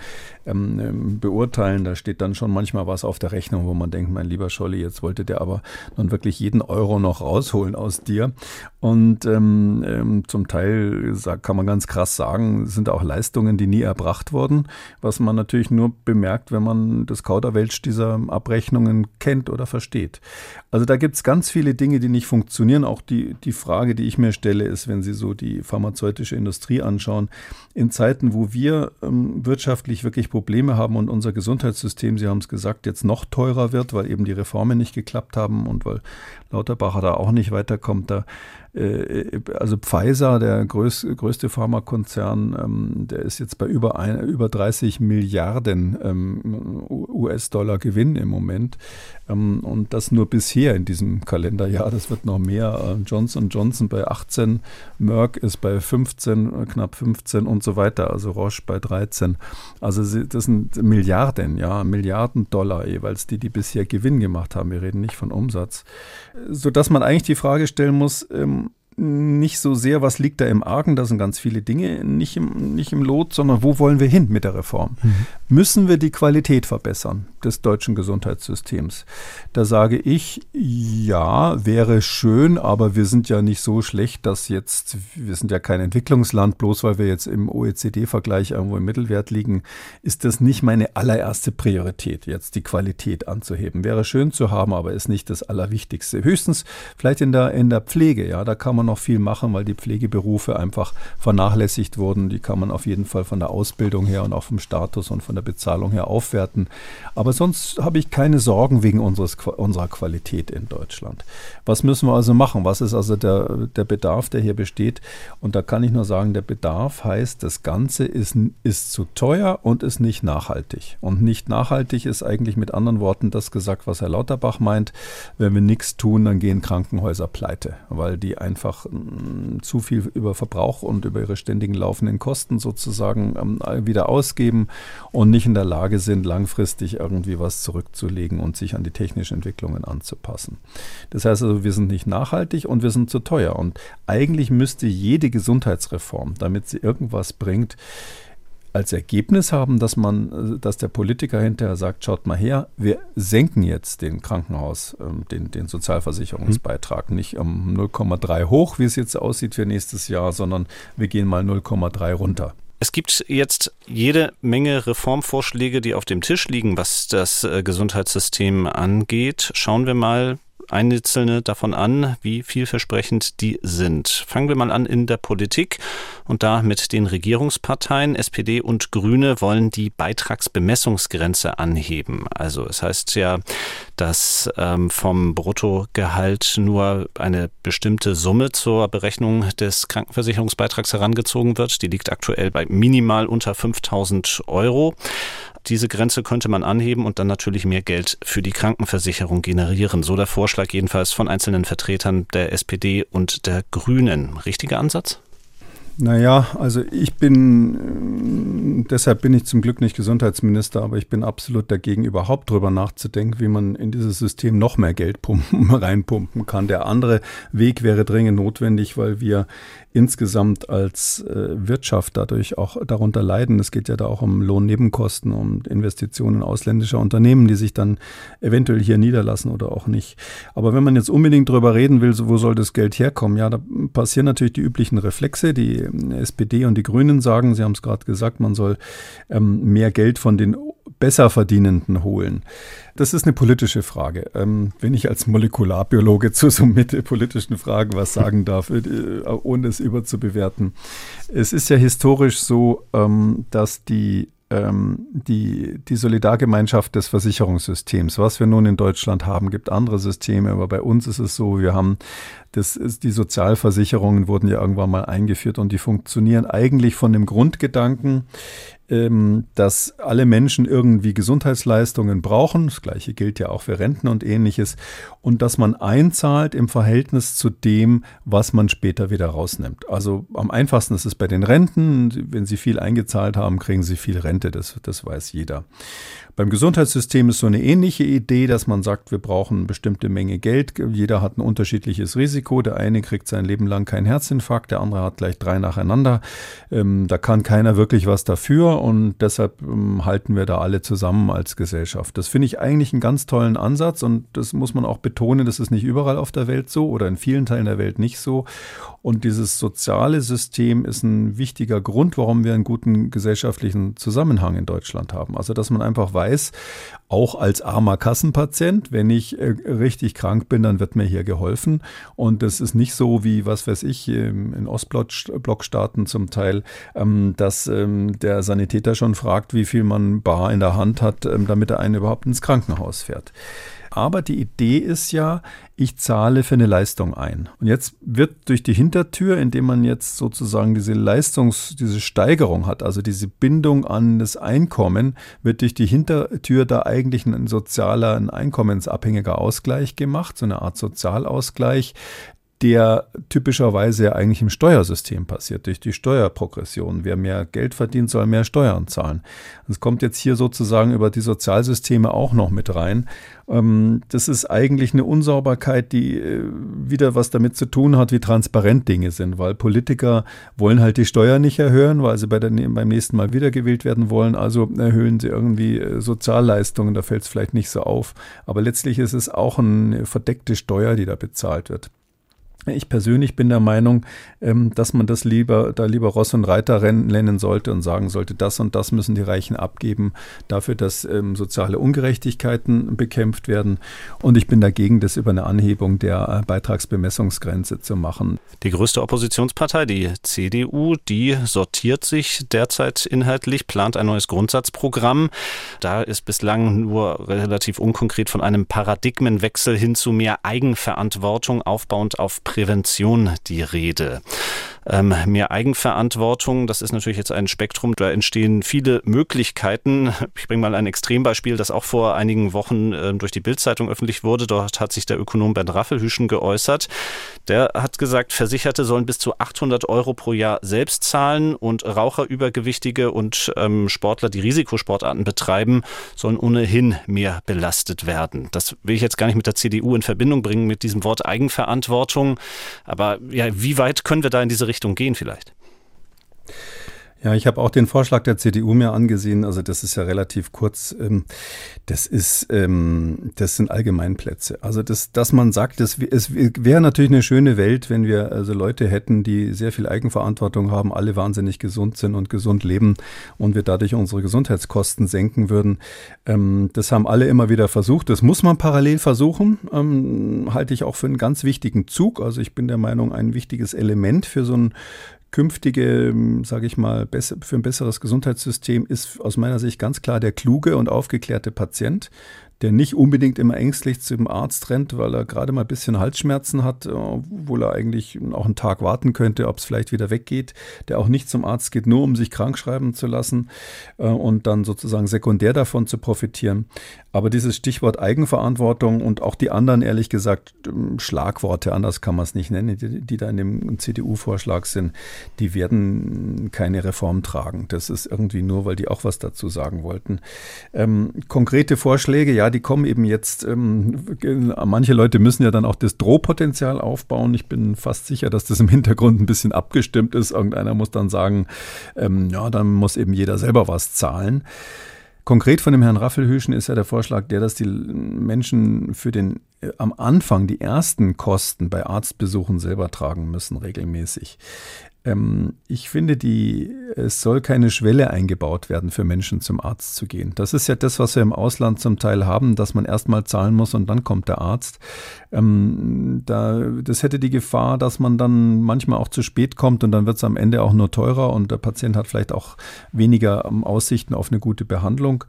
ähm, ähm, beurteilen. Da steht dann schon manchmal was auf der Rechnung, wo man denkt, mein lieber Scholli, jetzt wollte der aber nun wirklich jeden Euro noch rausholen aus dir. Und ähm, ähm, zum Teil kann man ganz krass sagen, sind auch Leistungen, die nie erbracht wurden, was man natürlich nur bemerkt, wenn man das Kauderwelsch dieser Abrechnungen kennt oder versteht. Also da gibt es ganz viele Dinge, die nicht funktionieren. Auch die, die Frage, die ich mir stelle, ist, wenn Sie so die pharmazeutische Industrie anschauen, in Zeiten, wo wir ähm, wirtschaftlich wirklich Probleme haben und unser Gesundheitssystem, Sie haben es gesagt, jetzt noch teurer wird, weil eben die Reformen nicht geklappt haben und weil Lauterbacher da auch nicht weiterkommt, da also Pfizer, der größ, größte Pharmakonzern, ähm, der ist jetzt bei über, ein, über 30 Milliarden ähm, US-Dollar Gewinn im Moment. Ähm, und das nur bisher in diesem Kalenderjahr. Das wird noch mehr. Äh, Johnson Johnson bei 18, Merck ist bei 15, äh, knapp 15 und so weiter. Also Roche bei 13. Also das sind Milliarden, ja, Milliarden Dollar jeweils, die die bisher Gewinn gemacht haben. Wir reden nicht von Umsatz. Sodass man eigentlich die Frage stellen muss, nicht so sehr, was liegt da im Argen, da sind ganz viele Dinge nicht im, nicht im Lot, sondern wo wollen wir hin mit der Reform? Mhm. Müssen wir die Qualität verbessern des deutschen Gesundheitssystems? Da sage ich, ja, wäre schön, aber wir sind ja nicht so schlecht, dass jetzt, wir sind ja kein Entwicklungsland, bloß weil wir jetzt im OECD-Vergleich irgendwo im Mittelwert liegen, ist das nicht meine allererste Priorität, jetzt die Qualität anzuheben. Wäre schön zu haben, aber ist nicht das Allerwichtigste. Höchstens vielleicht in der, in der Pflege, ja, da kann man noch viel machen, weil die Pflegeberufe einfach vernachlässigt wurden. Die kann man auf jeden Fall von der Ausbildung her und auch vom Status und von der Bezahlung her aufwerten. Aber sonst habe ich keine Sorgen wegen unseres, unserer Qualität in Deutschland. Was müssen wir also machen? Was ist also der, der Bedarf, der hier besteht? Und da kann ich nur sagen, der Bedarf heißt, das Ganze ist, ist zu teuer und ist nicht nachhaltig. Und nicht nachhaltig ist eigentlich mit anderen Worten das gesagt, was Herr Lauterbach meint. Wenn wir nichts tun, dann gehen Krankenhäuser pleite, weil die einfach einfach mm, zu viel über Verbrauch und über ihre ständigen laufenden Kosten sozusagen ähm, wieder ausgeben und nicht in der Lage sind, langfristig irgendwie was zurückzulegen und sich an die technischen Entwicklungen anzupassen. Das heißt also, wir sind nicht nachhaltig und wir sind zu teuer. Und eigentlich müsste jede Gesundheitsreform, damit sie irgendwas bringt, als Ergebnis haben, dass man, äh, dass der Politiker hinterher sagt, schaut mal her, wir senken jetzt den Krankenhaus, ähm, den, den Sozialversicherungsbeitrag nicht um 0,3 hoch, wie es jetzt aussieht für nächstes Jahr, sondern wir gehen mal 0,3 runter. Es gibt jetzt jede Menge Reformvorschläge, die auf dem Tisch liegen, was das äh, Gesundheitssystem angeht. Schauen wir mal einzelne davon an, wie vielversprechend die sind. Fangen wir mal an in der Politik und da mit den Regierungsparteien. SPD und Grüne wollen die Beitragsbemessungsgrenze anheben. Also es heißt ja, dass ähm, vom Bruttogehalt nur eine bestimmte Summe zur Berechnung des Krankenversicherungsbeitrags herangezogen wird. Die liegt aktuell bei minimal unter 5000 Euro. Diese Grenze könnte man anheben und dann natürlich mehr Geld für die Krankenversicherung generieren. So der Vorschlag jedenfalls von einzelnen Vertretern der SPD und der Grünen. Richtiger Ansatz? Naja, also ich bin, deshalb bin ich zum Glück nicht Gesundheitsminister, aber ich bin absolut dagegen, überhaupt drüber nachzudenken, wie man in dieses System noch mehr Geld pumpen, reinpumpen kann. Der andere Weg wäre dringend notwendig, weil wir insgesamt als äh, Wirtschaft dadurch auch darunter leiden. Es geht ja da auch um Lohnnebenkosten, um Investitionen ausländischer Unternehmen, die sich dann eventuell hier niederlassen oder auch nicht. Aber wenn man jetzt unbedingt drüber reden will, so, wo soll das Geld herkommen? Ja, da passieren natürlich die üblichen Reflexe. Die SPD und die Grünen sagen, Sie haben es gerade gesagt, man soll ähm, mehr Geld von den Besserverdienenden holen. Das ist eine politische Frage. Ähm, wenn ich als Molekularbiologe zu so mit politischen Fragen was sagen darf, äh, ohne es überzubewerten. Es ist ja historisch so, ähm, dass die ähm, die, die Solidargemeinschaft des Versicherungssystems, was wir nun in Deutschland haben, gibt andere Systeme, aber bei uns ist es so, wir haben das ist, die Sozialversicherungen wurden ja irgendwann mal eingeführt und die funktionieren eigentlich von dem Grundgedanken, ähm, dass alle Menschen irgendwie Gesundheitsleistungen brauchen. Das gleiche gilt ja auch für Renten und ähnliches. Und dass man einzahlt im Verhältnis zu dem, was man später wieder rausnimmt. Also am einfachsten ist es bei den Renten. Wenn Sie viel eingezahlt haben, kriegen Sie viel Rente. Das, das weiß jeder. Beim Gesundheitssystem ist so eine ähnliche Idee, dass man sagt, wir brauchen eine bestimmte Menge Geld. Jeder hat ein unterschiedliches Risiko. Der eine kriegt sein Leben lang keinen Herzinfarkt, der andere hat gleich drei nacheinander. Ähm, da kann keiner wirklich was dafür und deshalb ähm, halten wir da alle zusammen als Gesellschaft. Das finde ich eigentlich einen ganz tollen Ansatz und das muss man auch betonen, das ist nicht überall auf der Welt so oder in vielen Teilen der Welt nicht so. Und dieses soziale System ist ein wichtiger Grund, warum wir einen guten gesellschaftlichen Zusammenhang in Deutschland haben. Also, dass man einfach weiß, auch als armer Kassenpatient, wenn ich äh, richtig krank bin, dann wird mir hier geholfen. Und das ist nicht so wie, was weiß ich, in Ostblockstaaten zum Teil, ähm, dass ähm, der Sanitäter schon fragt, wie viel man bar in der Hand hat, ähm, damit er einen überhaupt ins Krankenhaus fährt. Aber die Idee ist ja, ich zahle für eine Leistung ein. Und jetzt wird durch die Hintertür, indem man jetzt sozusagen diese Leistungs-, diese Steigerung hat, also diese Bindung an das Einkommen, wird durch die Hintertür da eigentlich ein sozialer, ein einkommensabhängiger Ausgleich gemacht, so eine Art Sozialausgleich, der typischerweise eigentlich im Steuersystem passiert, durch die Steuerprogression. Wer mehr Geld verdient, soll mehr Steuern zahlen. Es kommt jetzt hier sozusagen über die Sozialsysteme auch noch mit rein. Ähm, das ist eigentlich eine Unsauberkeit, die äh, wieder was damit zu tun hat, wie transparent Dinge sind, weil Politiker wollen halt die Steuer nicht erhöhen, weil sie bei der, beim nächsten Mal wiedergewählt werden wollen. Also erhöhen sie irgendwie äh, Sozialleistungen, da fällt es vielleicht nicht so auf. Aber letztlich ist es auch eine verdeckte Steuer, die da bezahlt wird. Ich persönlich bin der Meinung, ähm, dass man das lieber, da lieber Ross und Reiter nennen sollte und sagen sollte, das und das müssen die Reichen abgeben, dafür, dass ähm, soziale Ungerechtigkeiten bekämpft werden. Und ich bin dagegen, das über eine Anhebung der äh, Beitragsbemessungsgrenze zu machen. Die größte Oppositionspartei, die CDU, die sortiert sich derzeit inhaltlich, plant ein neues Grundsatzprogramm. Da ist bislang nur relativ unkonkret von einem Paradigmenwechsel hin zu mehr Eigenverantwortung aufbauend auf Prävention die Rede. Ähm, mehr Eigenverantwortung, das ist natürlich jetzt ein Spektrum, da entstehen viele Möglichkeiten. Ich bringe mal ein Extrembeispiel, das auch vor einigen Wochen äh, durch die Bildzeitung öffentlich wurde. Dort hat sich der Ökonom Bernd Raffelhüschen geäußert. Der hat gesagt, Versicherte sollen bis zu 800 Euro pro Jahr selbst zahlen und Raucher, Übergewichtige und ähm, Sportler, die Risikosportarten betreiben, sollen ohnehin mehr belastet werden. Das will ich jetzt gar nicht mit der CDU in Verbindung bringen, mit diesem Wort Eigenverantwortung. Aber ja, wie weit können wir da in diese Richtung gehen vielleicht? Ja, ich habe auch den Vorschlag der CDU mir angesehen. Also das ist ja relativ kurz. Ähm, das ist, ähm, das sind Allgemeinplätze. Also das, dass man sagt, das, es wäre natürlich eine schöne Welt, wenn wir also Leute hätten, die sehr viel Eigenverantwortung haben, alle wahnsinnig gesund sind und gesund leben und wir dadurch unsere Gesundheitskosten senken würden. Ähm, das haben alle immer wieder versucht. Das muss man parallel versuchen. Halte ich auch für einen ganz wichtigen Zug. Also ich bin der Meinung, ein wichtiges Element für so ein künftige, sage ich mal, für ein besseres Gesundheitssystem ist aus meiner Sicht ganz klar der kluge und aufgeklärte Patient, der nicht unbedingt immer ängstlich zum Arzt rennt, weil er gerade mal ein bisschen Halsschmerzen hat, obwohl er eigentlich auch einen Tag warten könnte, ob es vielleicht wieder weggeht, der auch nicht zum Arzt geht, nur um sich krank schreiben zu lassen äh, und dann sozusagen sekundär davon zu profitieren. Aber dieses Stichwort Eigenverantwortung und auch die anderen, ehrlich gesagt, ähm, Schlagworte, anders kann man es nicht nennen, die, die da in dem CDU-Vorschlag sind, die werden keine Reform tragen. Das ist irgendwie nur, weil die auch was dazu sagen wollten. Ähm, konkrete Vorschläge, ja, die kommen eben jetzt, ähm, manche Leute müssen ja dann auch das Drohpotenzial aufbauen. Ich bin fast sicher, dass das im Hintergrund ein bisschen abgestimmt ist. Irgendeiner muss dann sagen, ähm, ja, dann muss eben jeder selber was zahlen. Konkret von dem Herrn Raffelhüschen ist ja der Vorschlag der, dass die Menschen für den äh, am Anfang die ersten Kosten bei Arztbesuchen selber tragen müssen, regelmäßig. Ähm, ich finde, die, es soll keine Schwelle eingebaut werden, für Menschen zum Arzt zu gehen. Das ist ja das, was wir im Ausland zum Teil haben, dass man erstmal zahlen muss und dann kommt der Arzt. Ähm, da, das hätte die Gefahr, dass man dann manchmal auch zu spät kommt und dann wird es am Ende auch nur teurer und der Patient hat vielleicht auch weniger ähm, Aussichten auf eine gute Behandlung.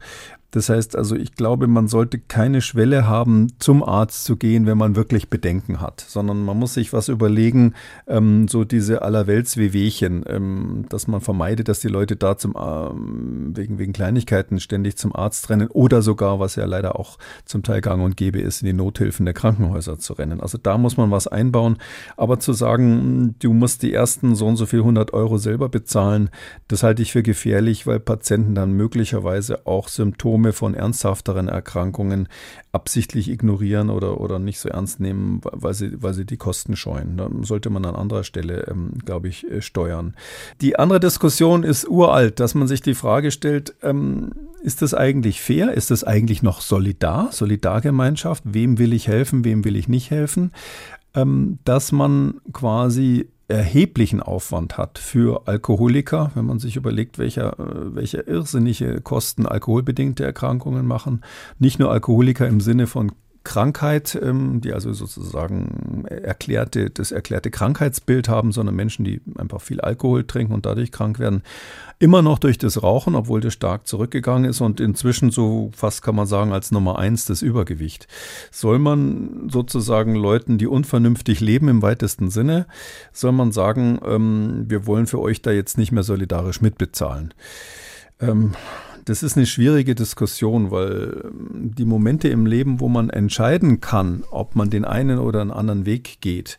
Das heißt also, ich glaube, man sollte keine Schwelle haben, zum Arzt zu gehen, wenn man wirklich Bedenken hat, sondern man muss sich was überlegen, ähm, so diese allerwelts-Wehwehchen, ähm, dass man vermeidet, dass die Leute da zum, ähm, wegen, wegen Kleinigkeiten ständig zum Arzt rennen oder sogar, was ja leider auch zum Teil gang und gäbe ist, in die Nothilfen der Krankenhäuser zu rennen. Also da muss man was einbauen. Aber zu sagen, du musst die ersten so und so viel 100 Euro selber bezahlen, das halte ich für gefährlich, weil Patienten dann möglicherweise auch Symptome Symptome von ernsthafteren Erkrankungen absichtlich ignorieren oder, oder nicht so ernst nehmen, weil sie, weil sie die Kosten scheuen. Da sollte man an anderer Stelle, ähm, glaube ich, äh, steuern. Die andere Diskussion ist uralt, dass man sich die Frage stellt, ähm, ist das eigentlich fair? Ist das eigentlich noch solidar? Solidargemeinschaft? Wem will ich helfen? Wem will ich nicht helfen? Ähm, dass man quasi erheblichen Aufwand hat für Alkoholiker, wenn man sich überlegt, welcher, äh, welche irrsinnige Kosten alkoholbedingte Erkrankungen machen. Nicht nur Alkoholiker im Sinne von Krankheit, ähm, die also sozusagen erklärte, das erklärte Krankheitsbild haben, sondern Menschen, die einfach viel Alkohol trinken und dadurch krank werden, immer noch durch das Rauchen, obwohl das stark zurückgegangen ist und inzwischen so fast kann man sagen als Nummer eins das Übergewicht. Soll man sozusagen Leuten, die unvernünftig leben im weitesten Sinne, soll man sagen, ähm, wir wollen für euch da jetzt nicht mehr solidarisch mitbezahlen? Ähm, das ist eine schwierige Diskussion, weil ähm, die Momente im Leben, wo man entscheiden kann, ob man den einen oder einen anderen Weg geht,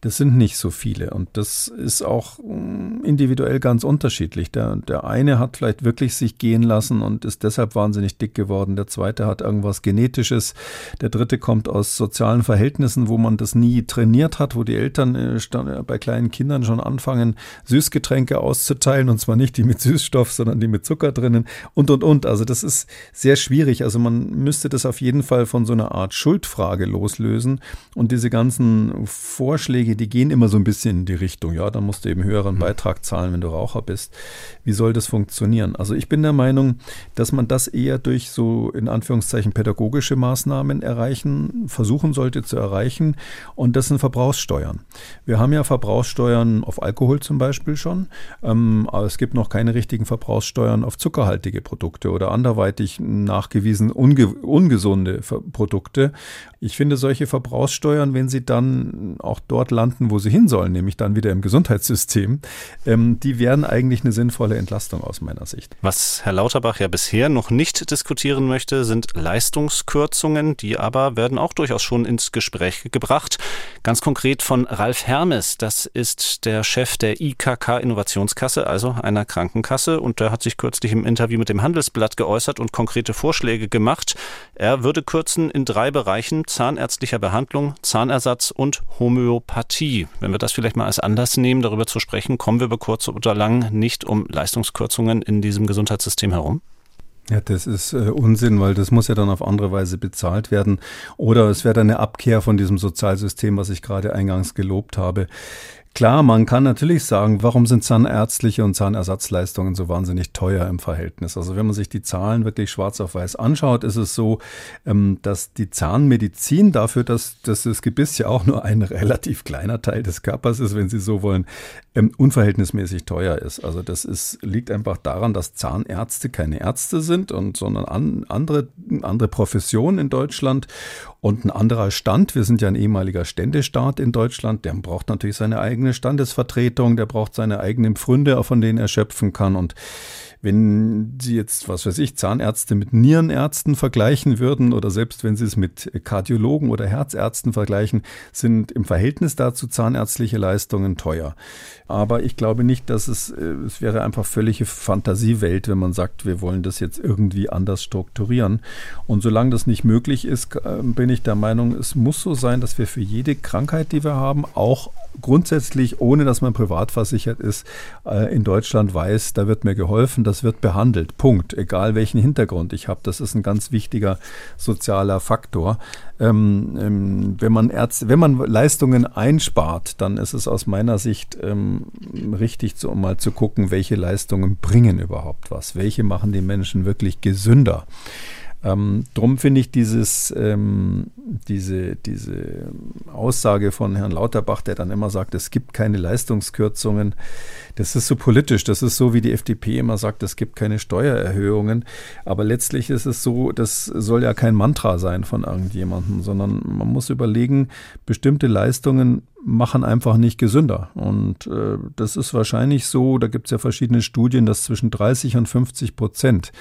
das sind nicht so viele. Und das ist auch ähm, individuell ganz unterschiedlich. Der, der eine hat vielleicht wirklich sich gehen lassen und ist deshalb wahnsinnig dick geworden. Der zweite hat irgendwas Genetisches. Der dritte kommt aus sozialen Verhältnissen, wo man das nie trainiert hat, wo die Eltern äh, bei kleinen Kindern schon anfangen, Süßgetränke auszuteilen. Und zwar nicht die mit Süßstoff, sondern die mit Zucker drinnen. Und und, und, und. Also das ist sehr schwierig. Also man müsste das auf jeden Fall von so einer Art Schuldfrage loslösen. Und diese ganzen Vorschläge, die gehen immer so ein bisschen in die Richtung. Ja, dann musst du eben höheren mhm. Beitrag zahlen, wenn du Raucher bist. Wie soll das funktionieren? Also ich bin der Meinung, dass man das eher durch so in Anführungszeichen pädagogische Maßnahmen erreichen, versuchen sollte zu erreichen. Und das sind Verbrauchssteuern. Wir haben ja Verbrauchssteuern auf Alkohol zum Beispiel schon. Ähm, aber es gibt noch keine richtigen Verbrauchssteuern auf zuckerhaltige Produkte. Produkte oder anderweitig nachgewiesen unge ungesunde Produkte. Ich finde solche Verbrauchssteuern, wenn sie dann auch dort landen, wo sie hin sollen, nämlich dann wieder im Gesundheitssystem, ähm, die wären eigentlich eine sinnvolle Entlastung aus meiner Sicht. Was Herr Lauterbach ja bisher noch nicht diskutieren möchte, sind Leistungskürzungen, die aber werden auch durchaus schon ins Gespräch gebracht. Ganz konkret von Ralf Hermes, das ist der Chef der IKK Innovationskasse, also einer Krankenkasse, und der hat sich kürzlich im Interview mit dem Handelsblatt geäußert und konkrete Vorschläge gemacht. Er würde kürzen in drei Bereichen zahnärztlicher Behandlung, Zahnersatz und Homöopathie. Wenn wir das vielleicht mal als Anlass nehmen, darüber zu sprechen, kommen wir über kurz oder lang nicht um Leistungskürzungen in diesem Gesundheitssystem herum? Ja, das ist äh, Unsinn, weil das muss ja dann auf andere Weise bezahlt werden. Oder es wäre dann eine Abkehr von diesem Sozialsystem, was ich gerade eingangs gelobt habe. Klar, man kann natürlich sagen, warum sind zahnärztliche und Zahnersatzleistungen so wahnsinnig teuer im Verhältnis? Also wenn man sich die Zahlen wirklich schwarz auf weiß anschaut, ist es so, ähm, dass die Zahnmedizin dafür, dass, dass das Gebiss ja auch nur ein relativ kleiner Teil des Körpers ist, wenn Sie so wollen, ähm, unverhältnismäßig teuer ist. Also das ist, liegt einfach daran, dass Zahnärzte keine Ärzte sind und sondern an, andere, andere Professionen in Deutschland und ein anderer Stand. Wir sind ja ein ehemaliger Ständestaat in Deutschland. Der braucht natürlich seine eigene Standesvertretung, der braucht seine eigenen Pfründe, von denen er schöpfen kann. Und wenn Sie jetzt, was weiß ich, Zahnärzte mit Nierenärzten vergleichen würden oder selbst wenn Sie es mit Kardiologen oder Herzärzten vergleichen, sind im Verhältnis dazu zahnärztliche Leistungen teuer. Aber ich glaube nicht, dass es, äh, es wäre einfach völlige Fantasiewelt, wenn man sagt, wir wollen das jetzt irgendwie anders strukturieren. Und solange das nicht möglich ist, äh, bin ich der Meinung, es muss so sein, dass wir für jede Krankheit, die wir haben, auch grundsätzlich, ohne dass man privat versichert ist, äh, in Deutschland weiß, da wird mir geholfen, das wird behandelt. Punkt. Egal welchen Hintergrund ich habe. Das ist ein ganz wichtiger sozialer Faktor. Ähm, ähm, wenn, man Ärzte, wenn man Leistungen einspart, dann ist es aus meiner Sicht ähm, richtig, zu, um mal zu gucken, welche Leistungen bringen überhaupt was. Welche machen die Menschen wirklich gesünder. Ähm, drum finde ich dieses, ähm, diese, diese Aussage von Herrn Lauterbach, der dann immer sagt, es gibt keine Leistungskürzungen, das ist so politisch. Das ist so, wie die FDP immer sagt, es gibt keine Steuererhöhungen. Aber letztlich ist es so, das soll ja kein Mantra sein von irgendjemandem, sondern man muss überlegen, bestimmte Leistungen machen einfach nicht gesünder. Und äh, das ist wahrscheinlich so, da gibt es ja verschiedene Studien, dass zwischen 30 und 50 Prozent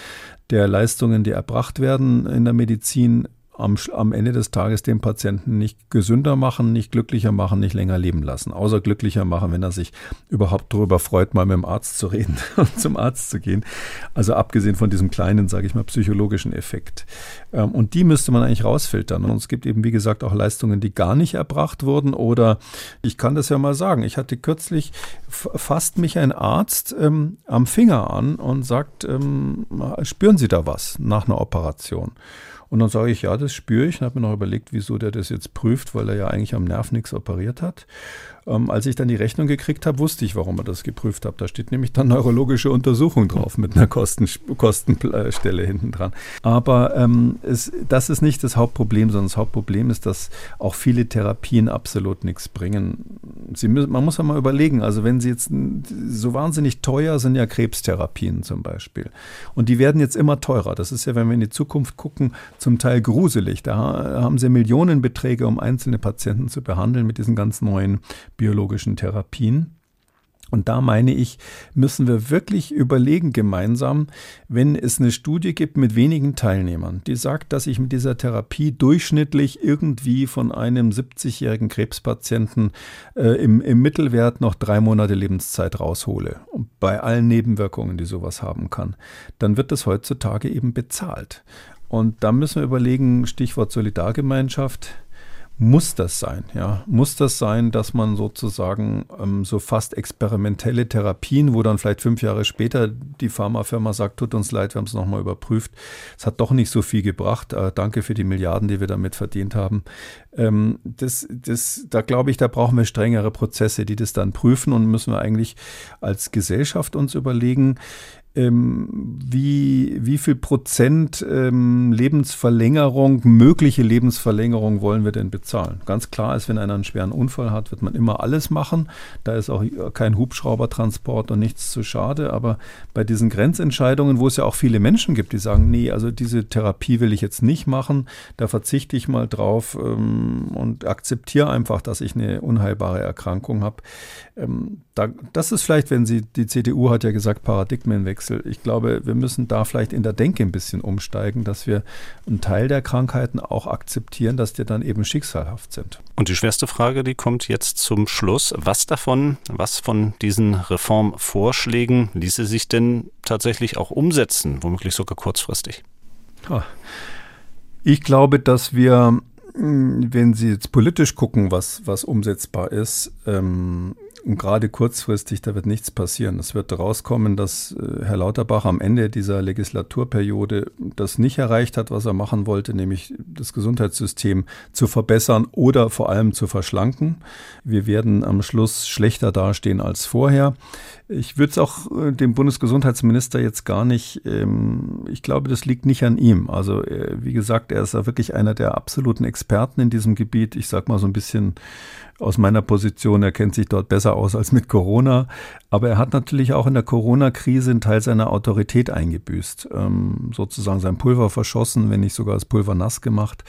der Leistungen, die erbracht werden in der Medizin, am, am Ende des Tages den Patienten nicht gesünder machen, nicht glücklicher machen, nicht länger leben lassen. Außer glücklicher machen, wenn er sich überhaupt darüber freut, mal mit dem Arzt zu reden und zum Arzt zu gehen. Also abgesehen von diesem kleinen, sage ich mal, psychologischen Effekt. Ähm, und die müsste man eigentlich rausfiltern. Und es gibt eben, wie gesagt, auch Leistungen, die gar nicht erbracht wurden. Oder ich kann das ja mal sagen, ich hatte kürzlich, fasst mich ein Arzt ähm, am Finger an und sagt, ähm, spüren Sie da was nach einer Operation? Und dann sage ich, ja, das spüre ich. Und habe mir noch überlegt, wieso der das jetzt prüft, weil er ja eigentlich am Nerv nichts operiert hat. Ähm, als ich dann die Rechnung gekriegt habe, wusste ich, warum er das geprüft hat. Da steht nämlich dann neurologische Untersuchung drauf mit einer Kosten, Kostenstelle hinten dran. Aber ähm, es, das ist nicht das Hauptproblem, sondern das Hauptproblem ist, dass auch viele Therapien absolut nichts bringen. Sie müssen, man muss ja mal überlegen, also wenn sie jetzt so wahnsinnig teuer sind ja Krebstherapien zum Beispiel. Und die werden jetzt immer teurer. Das ist ja, wenn wir in die Zukunft gucken, zum Teil gruselig. Da haben sie Millionenbeträge, um einzelne Patienten zu behandeln mit diesen ganz neuen biologischen Therapien. Und da meine ich, müssen wir wirklich überlegen gemeinsam, wenn es eine Studie gibt mit wenigen Teilnehmern, die sagt, dass ich mit dieser Therapie durchschnittlich irgendwie von einem 70-jährigen Krebspatienten äh, im, im Mittelwert noch drei Monate Lebenszeit raushole, bei allen Nebenwirkungen, die sowas haben kann, dann wird das heutzutage eben bezahlt. Und da müssen wir überlegen, Stichwort Solidargemeinschaft, muss das sein? Ja, muss das sein, dass man sozusagen ähm, so fast experimentelle Therapien, wo dann vielleicht fünf Jahre später die Pharmafirma sagt, tut uns leid, wir haben es nochmal überprüft, es hat doch nicht so viel gebracht. Äh, danke für die Milliarden, die wir damit verdient haben. Ähm, das, das, da glaube ich, da brauchen wir strengere Prozesse, die das dann prüfen und müssen wir eigentlich als Gesellschaft uns überlegen, ähm, wie, wie viel Prozent ähm, Lebensverlängerung, mögliche Lebensverlängerung wollen wir denn bezahlen? Ganz klar ist, wenn einer einen schweren Unfall hat, wird man immer alles machen. Da ist auch kein Hubschraubertransport und nichts zu schade. Aber bei diesen Grenzentscheidungen, wo es ja auch viele Menschen gibt, die sagen, nee, also diese Therapie will ich jetzt nicht machen, da verzichte ich mal drauf, ähm, ähm, und akzeptiere einfach, dass ich eine unheilbare Erkrankung habe. Da, das ist vielleicht, wenn Sie, die CDU hat ja gesagt, Paradigmenwechsel. Ich glaube, wir müssen da vielleicht in der Denke ein bisschen umsteigen, dass wir einen Teil der Krankheiten auch akzeptieren, dass die dann eben schicksalhaft sind. Und die schwerste Frage, die kommt jetzt zum Schluss. Was davon, was von diesen Reformvorschlägen ließe sich denn tatsächlich auch umsetzen, womöglich sogar kurzfristig? Ich glaube, dass wir, hm, wenn Sie jetzt politisch gucken, was, was umsetzbar ist, ähm, und gerade kurzfristig, da wird nichts passieren. Es wird rauskommen, dass äh, Herr Lauterbach am Ende dieser Legislaturperiode das nicht erreicht hat, was er machen wollte, nämlich das Gesundheitssystem zu verbessern oder vor allem zu verschlanken. Wir werden am Schluss schlechter dastehen als vorher. Ich würde es auch äh, dem Bundesgesundheitsminister jetzt gar nicht, ähm, ich glaube, das liegt nicht an ihm. Also äh, wie gesagt, er ist ja wirklich einer der absoluten Experten in diesem Gebiet. Ich sage mal so ein bisschen aus meiner Position, er kennt sich dort besser aus als mit Corona. Aber er hat natürlich auch in der Corona-Krise einen Teil seiner Autorität eingebüßt, ähm, sozusagen sein Pulver verschossen, wenn nicht sogar das Pulver nass gemacht.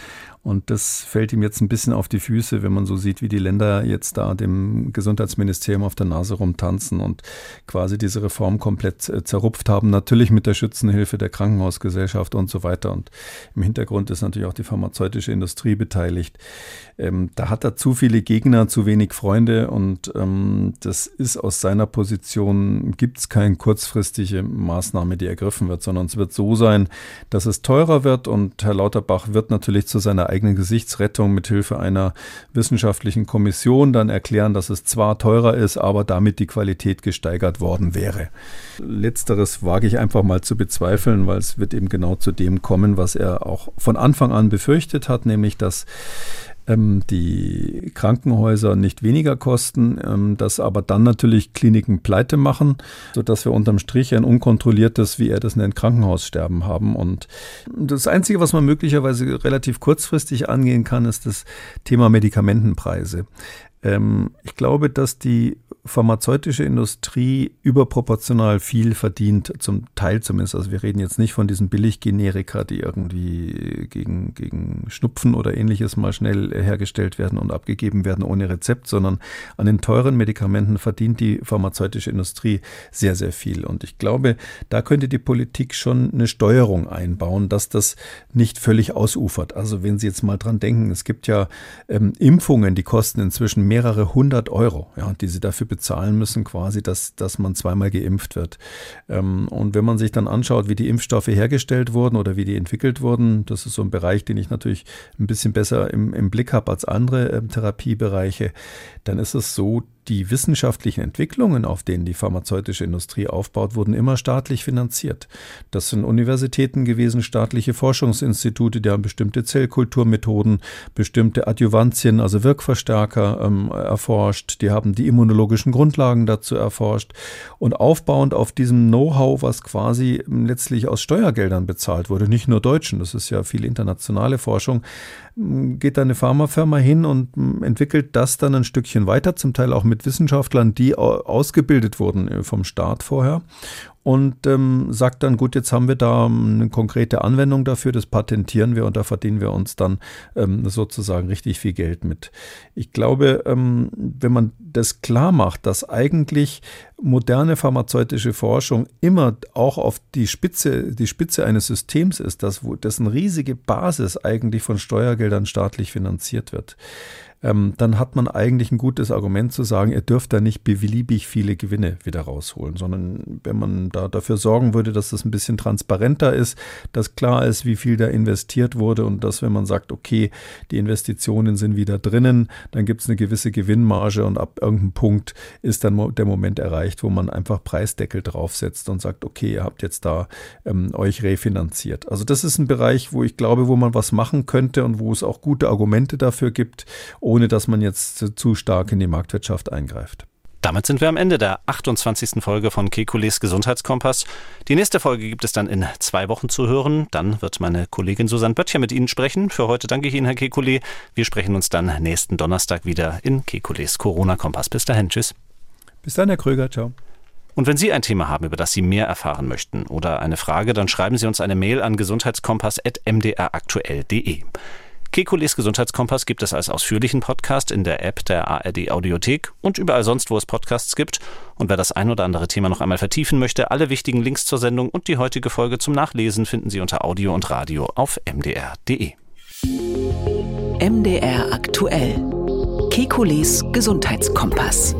Und das fällt ihm jetzt ein bisschen auf die Füße, wenn man so sieht, wie die Länder jetzt da dem Gesundheitsministerium auf der Nase rumtanzen und quasi diese Reform komplett äh, zerrupft haben. Natürlich mit der Schützenhilfe der Krankenhausgesellschaft und so weiter. Und im Hintergrund ist natürlich auch die pharmazeutische Industrie beteiligt. Ähm, da hat er zu viele Gegner, zu wenig Freunde und ähm, das ist aus seiner Position, gibt es keine kurzfristige Maßnahme, die ergriffen wird, sondern es wird so sein, dass es teurer wird und Herr Lauterbach wird natürlich zu seiner eigenen Gesichtsrettung mit Hilfe einer wissenschaftlichen Kommission dann erklären, dass es zwar teurer ist, aber damit die Qualität gesteigert worden wäre. Letzteres wage ich einfach mal zu bezweifeln, weil es wird eben genau zu dem kommen, was er auch von Anfang an befürchtet hat, nämlich dass ähm, die Krankenhäuser nicht weniger kosten, ähm, dass aber dann natürlich Kliniken pleite machen, sodass wir unterm Strich ein unkontrolliertes, wie er das nennt, Krankenhaussterben haben. Und das Einzige, was man möglicherweise relativ kurzfristig angehen kann, ist das Thema Medikamentenpreise. Ähm, ich glaube, dass die pharmazeutische Industrie überproportional viel verdient, zum Teil zumindest. Also wir reden jetzt nicht von diesen Billiggenerika, die irgendwie gegen, gegen Schnupfen oder ähnliches mal schnell hergestellt werden und abgegeben werden ohne Rezept, sondern an den teuren Medikamenten verdient die pharmazeutische Industrie sehr, sehr viel. Und ich glaube, da könnte die Politik schon eine Steuerung einbauen, dass das nicht völlig ausufert. Also wenn Sie jetzt mal dran denken, es gibt ja ähm, Impfungen, die kosten inzwischen mehrere hundert Euro, ja, die Sie dafür bezahlen müssen, quasi, dass, dass man zweimal geimpft wird. Ähm, und wenn man sich dann anschaut, wie die Impfstoffe hergestellt wurden oder wie die entwickelt wurden, das ist so ein Bereich, den ich natürlich ein bisschen besser im, im Blick habe als andere äh, Therapiebereiche, dann ist es so, die wissenschaftlichen Entwicklungen, auf denen die pharmazeutische Industrie aufbaut, wurden immer staatlich finanziert. Das sind Universitäten gewesen, staatliche Forschungsinstitute, die haben bestimmte Zellkulturmethoden, bestimmte Adjuvantien, also Wirkverstärker ähm, erforscht. Die haben die immunologischen Grundlagen dazu erforscht. Und aufbauend auf diesem Know-how, was quasi letztlich aus Steuergeldern bezahlt wurde, nicht nur Deutschen, das ist ja viel internationale Forschung, geht da eine Pharmafirma hin und entwickelt das dann ein Stückchen weiter, zum Teil auch mit Wissenschaftlern, die ausgebildet wurden äh, vom Staat vorher und ähm, sagt dann, gut, jetzt haben wir da ähm, eine konkrete Anwendung dafür, das patentieren wir und da verdienen wir uns dann ähm, sozusagen richtig viel Geld mit. Ich glaube, ähm, wenn man das klar macht, dass eigentlich moderne pharmazeutische Forschung immer auch auf die Spitze, die Spitze eines Systems ist, das, wo, dessen riesige Basis eigentlich von Steuergeldern staatlich finanziert wird, ähm, dann hat man eigentlich ein gutes Argument zu sagen, ihr dürft da nicht beliebig viele Gewinne wieder rausholen, sondern wenn man da dafür sorgen würde, dass das ein bisschen transparenter ist, dass klar ist, wie viel da investiert wurde und dass, wenn man sagt, okay, die Investitionen sind wieder drinnen, dann gibt es eine gewisse Gewinnmarge und ab irgendeinem Punkt ist dann der Moment erreicht, wo man einfach Preisdeckel draufsetzt und sagt, okay, ihr habt jetzt da ähm, euch refinanziert. Also das ist ein Bereich, wo ich glaube, wo man was machen könnte und wo es auch gute Argumente dafür gibt, ohne dass man jetzt zu stark in die Marktwirtschaft eingreift. Damit sind wir am Ende der 28. Folge von Kekules Gesundheitskompass. Die nächste Folge gibt es dann in zwei Wochen zu hören. Dann wird meine Kollegin Susanne Böttcher mit Ihnen sprechen. Für heute danke ich Ihnen, Herr Kekulé. Wir sprechen uns dann nächsten Donnerstag wieder in Kekules Corona-Kompass. Bis dahin, tschüss. Bis dann, Herr Kröger, ciao. Und wenn Sie ein Thema haben, über das Sie mehr erfahren möchten oder eine Frage, dann schreiben Sie uns eine Mail an gesundheitskompass.mdraktuell.de. Kekules Gesundheitskompass gibt es als ausführlichen Podcast in der App der ARD Audiothek und überall sonst, wo es Podcasts gibt. Und wer das ein oder andere Thema noch einmal vertiefen möchte, alle wichtigen Links zur Sendung und die heutige Folge zum Nachlesen finden Sie unter Audio und Radio auf mdr.de. MDR aktuell. Kekules Gesundheitskompass.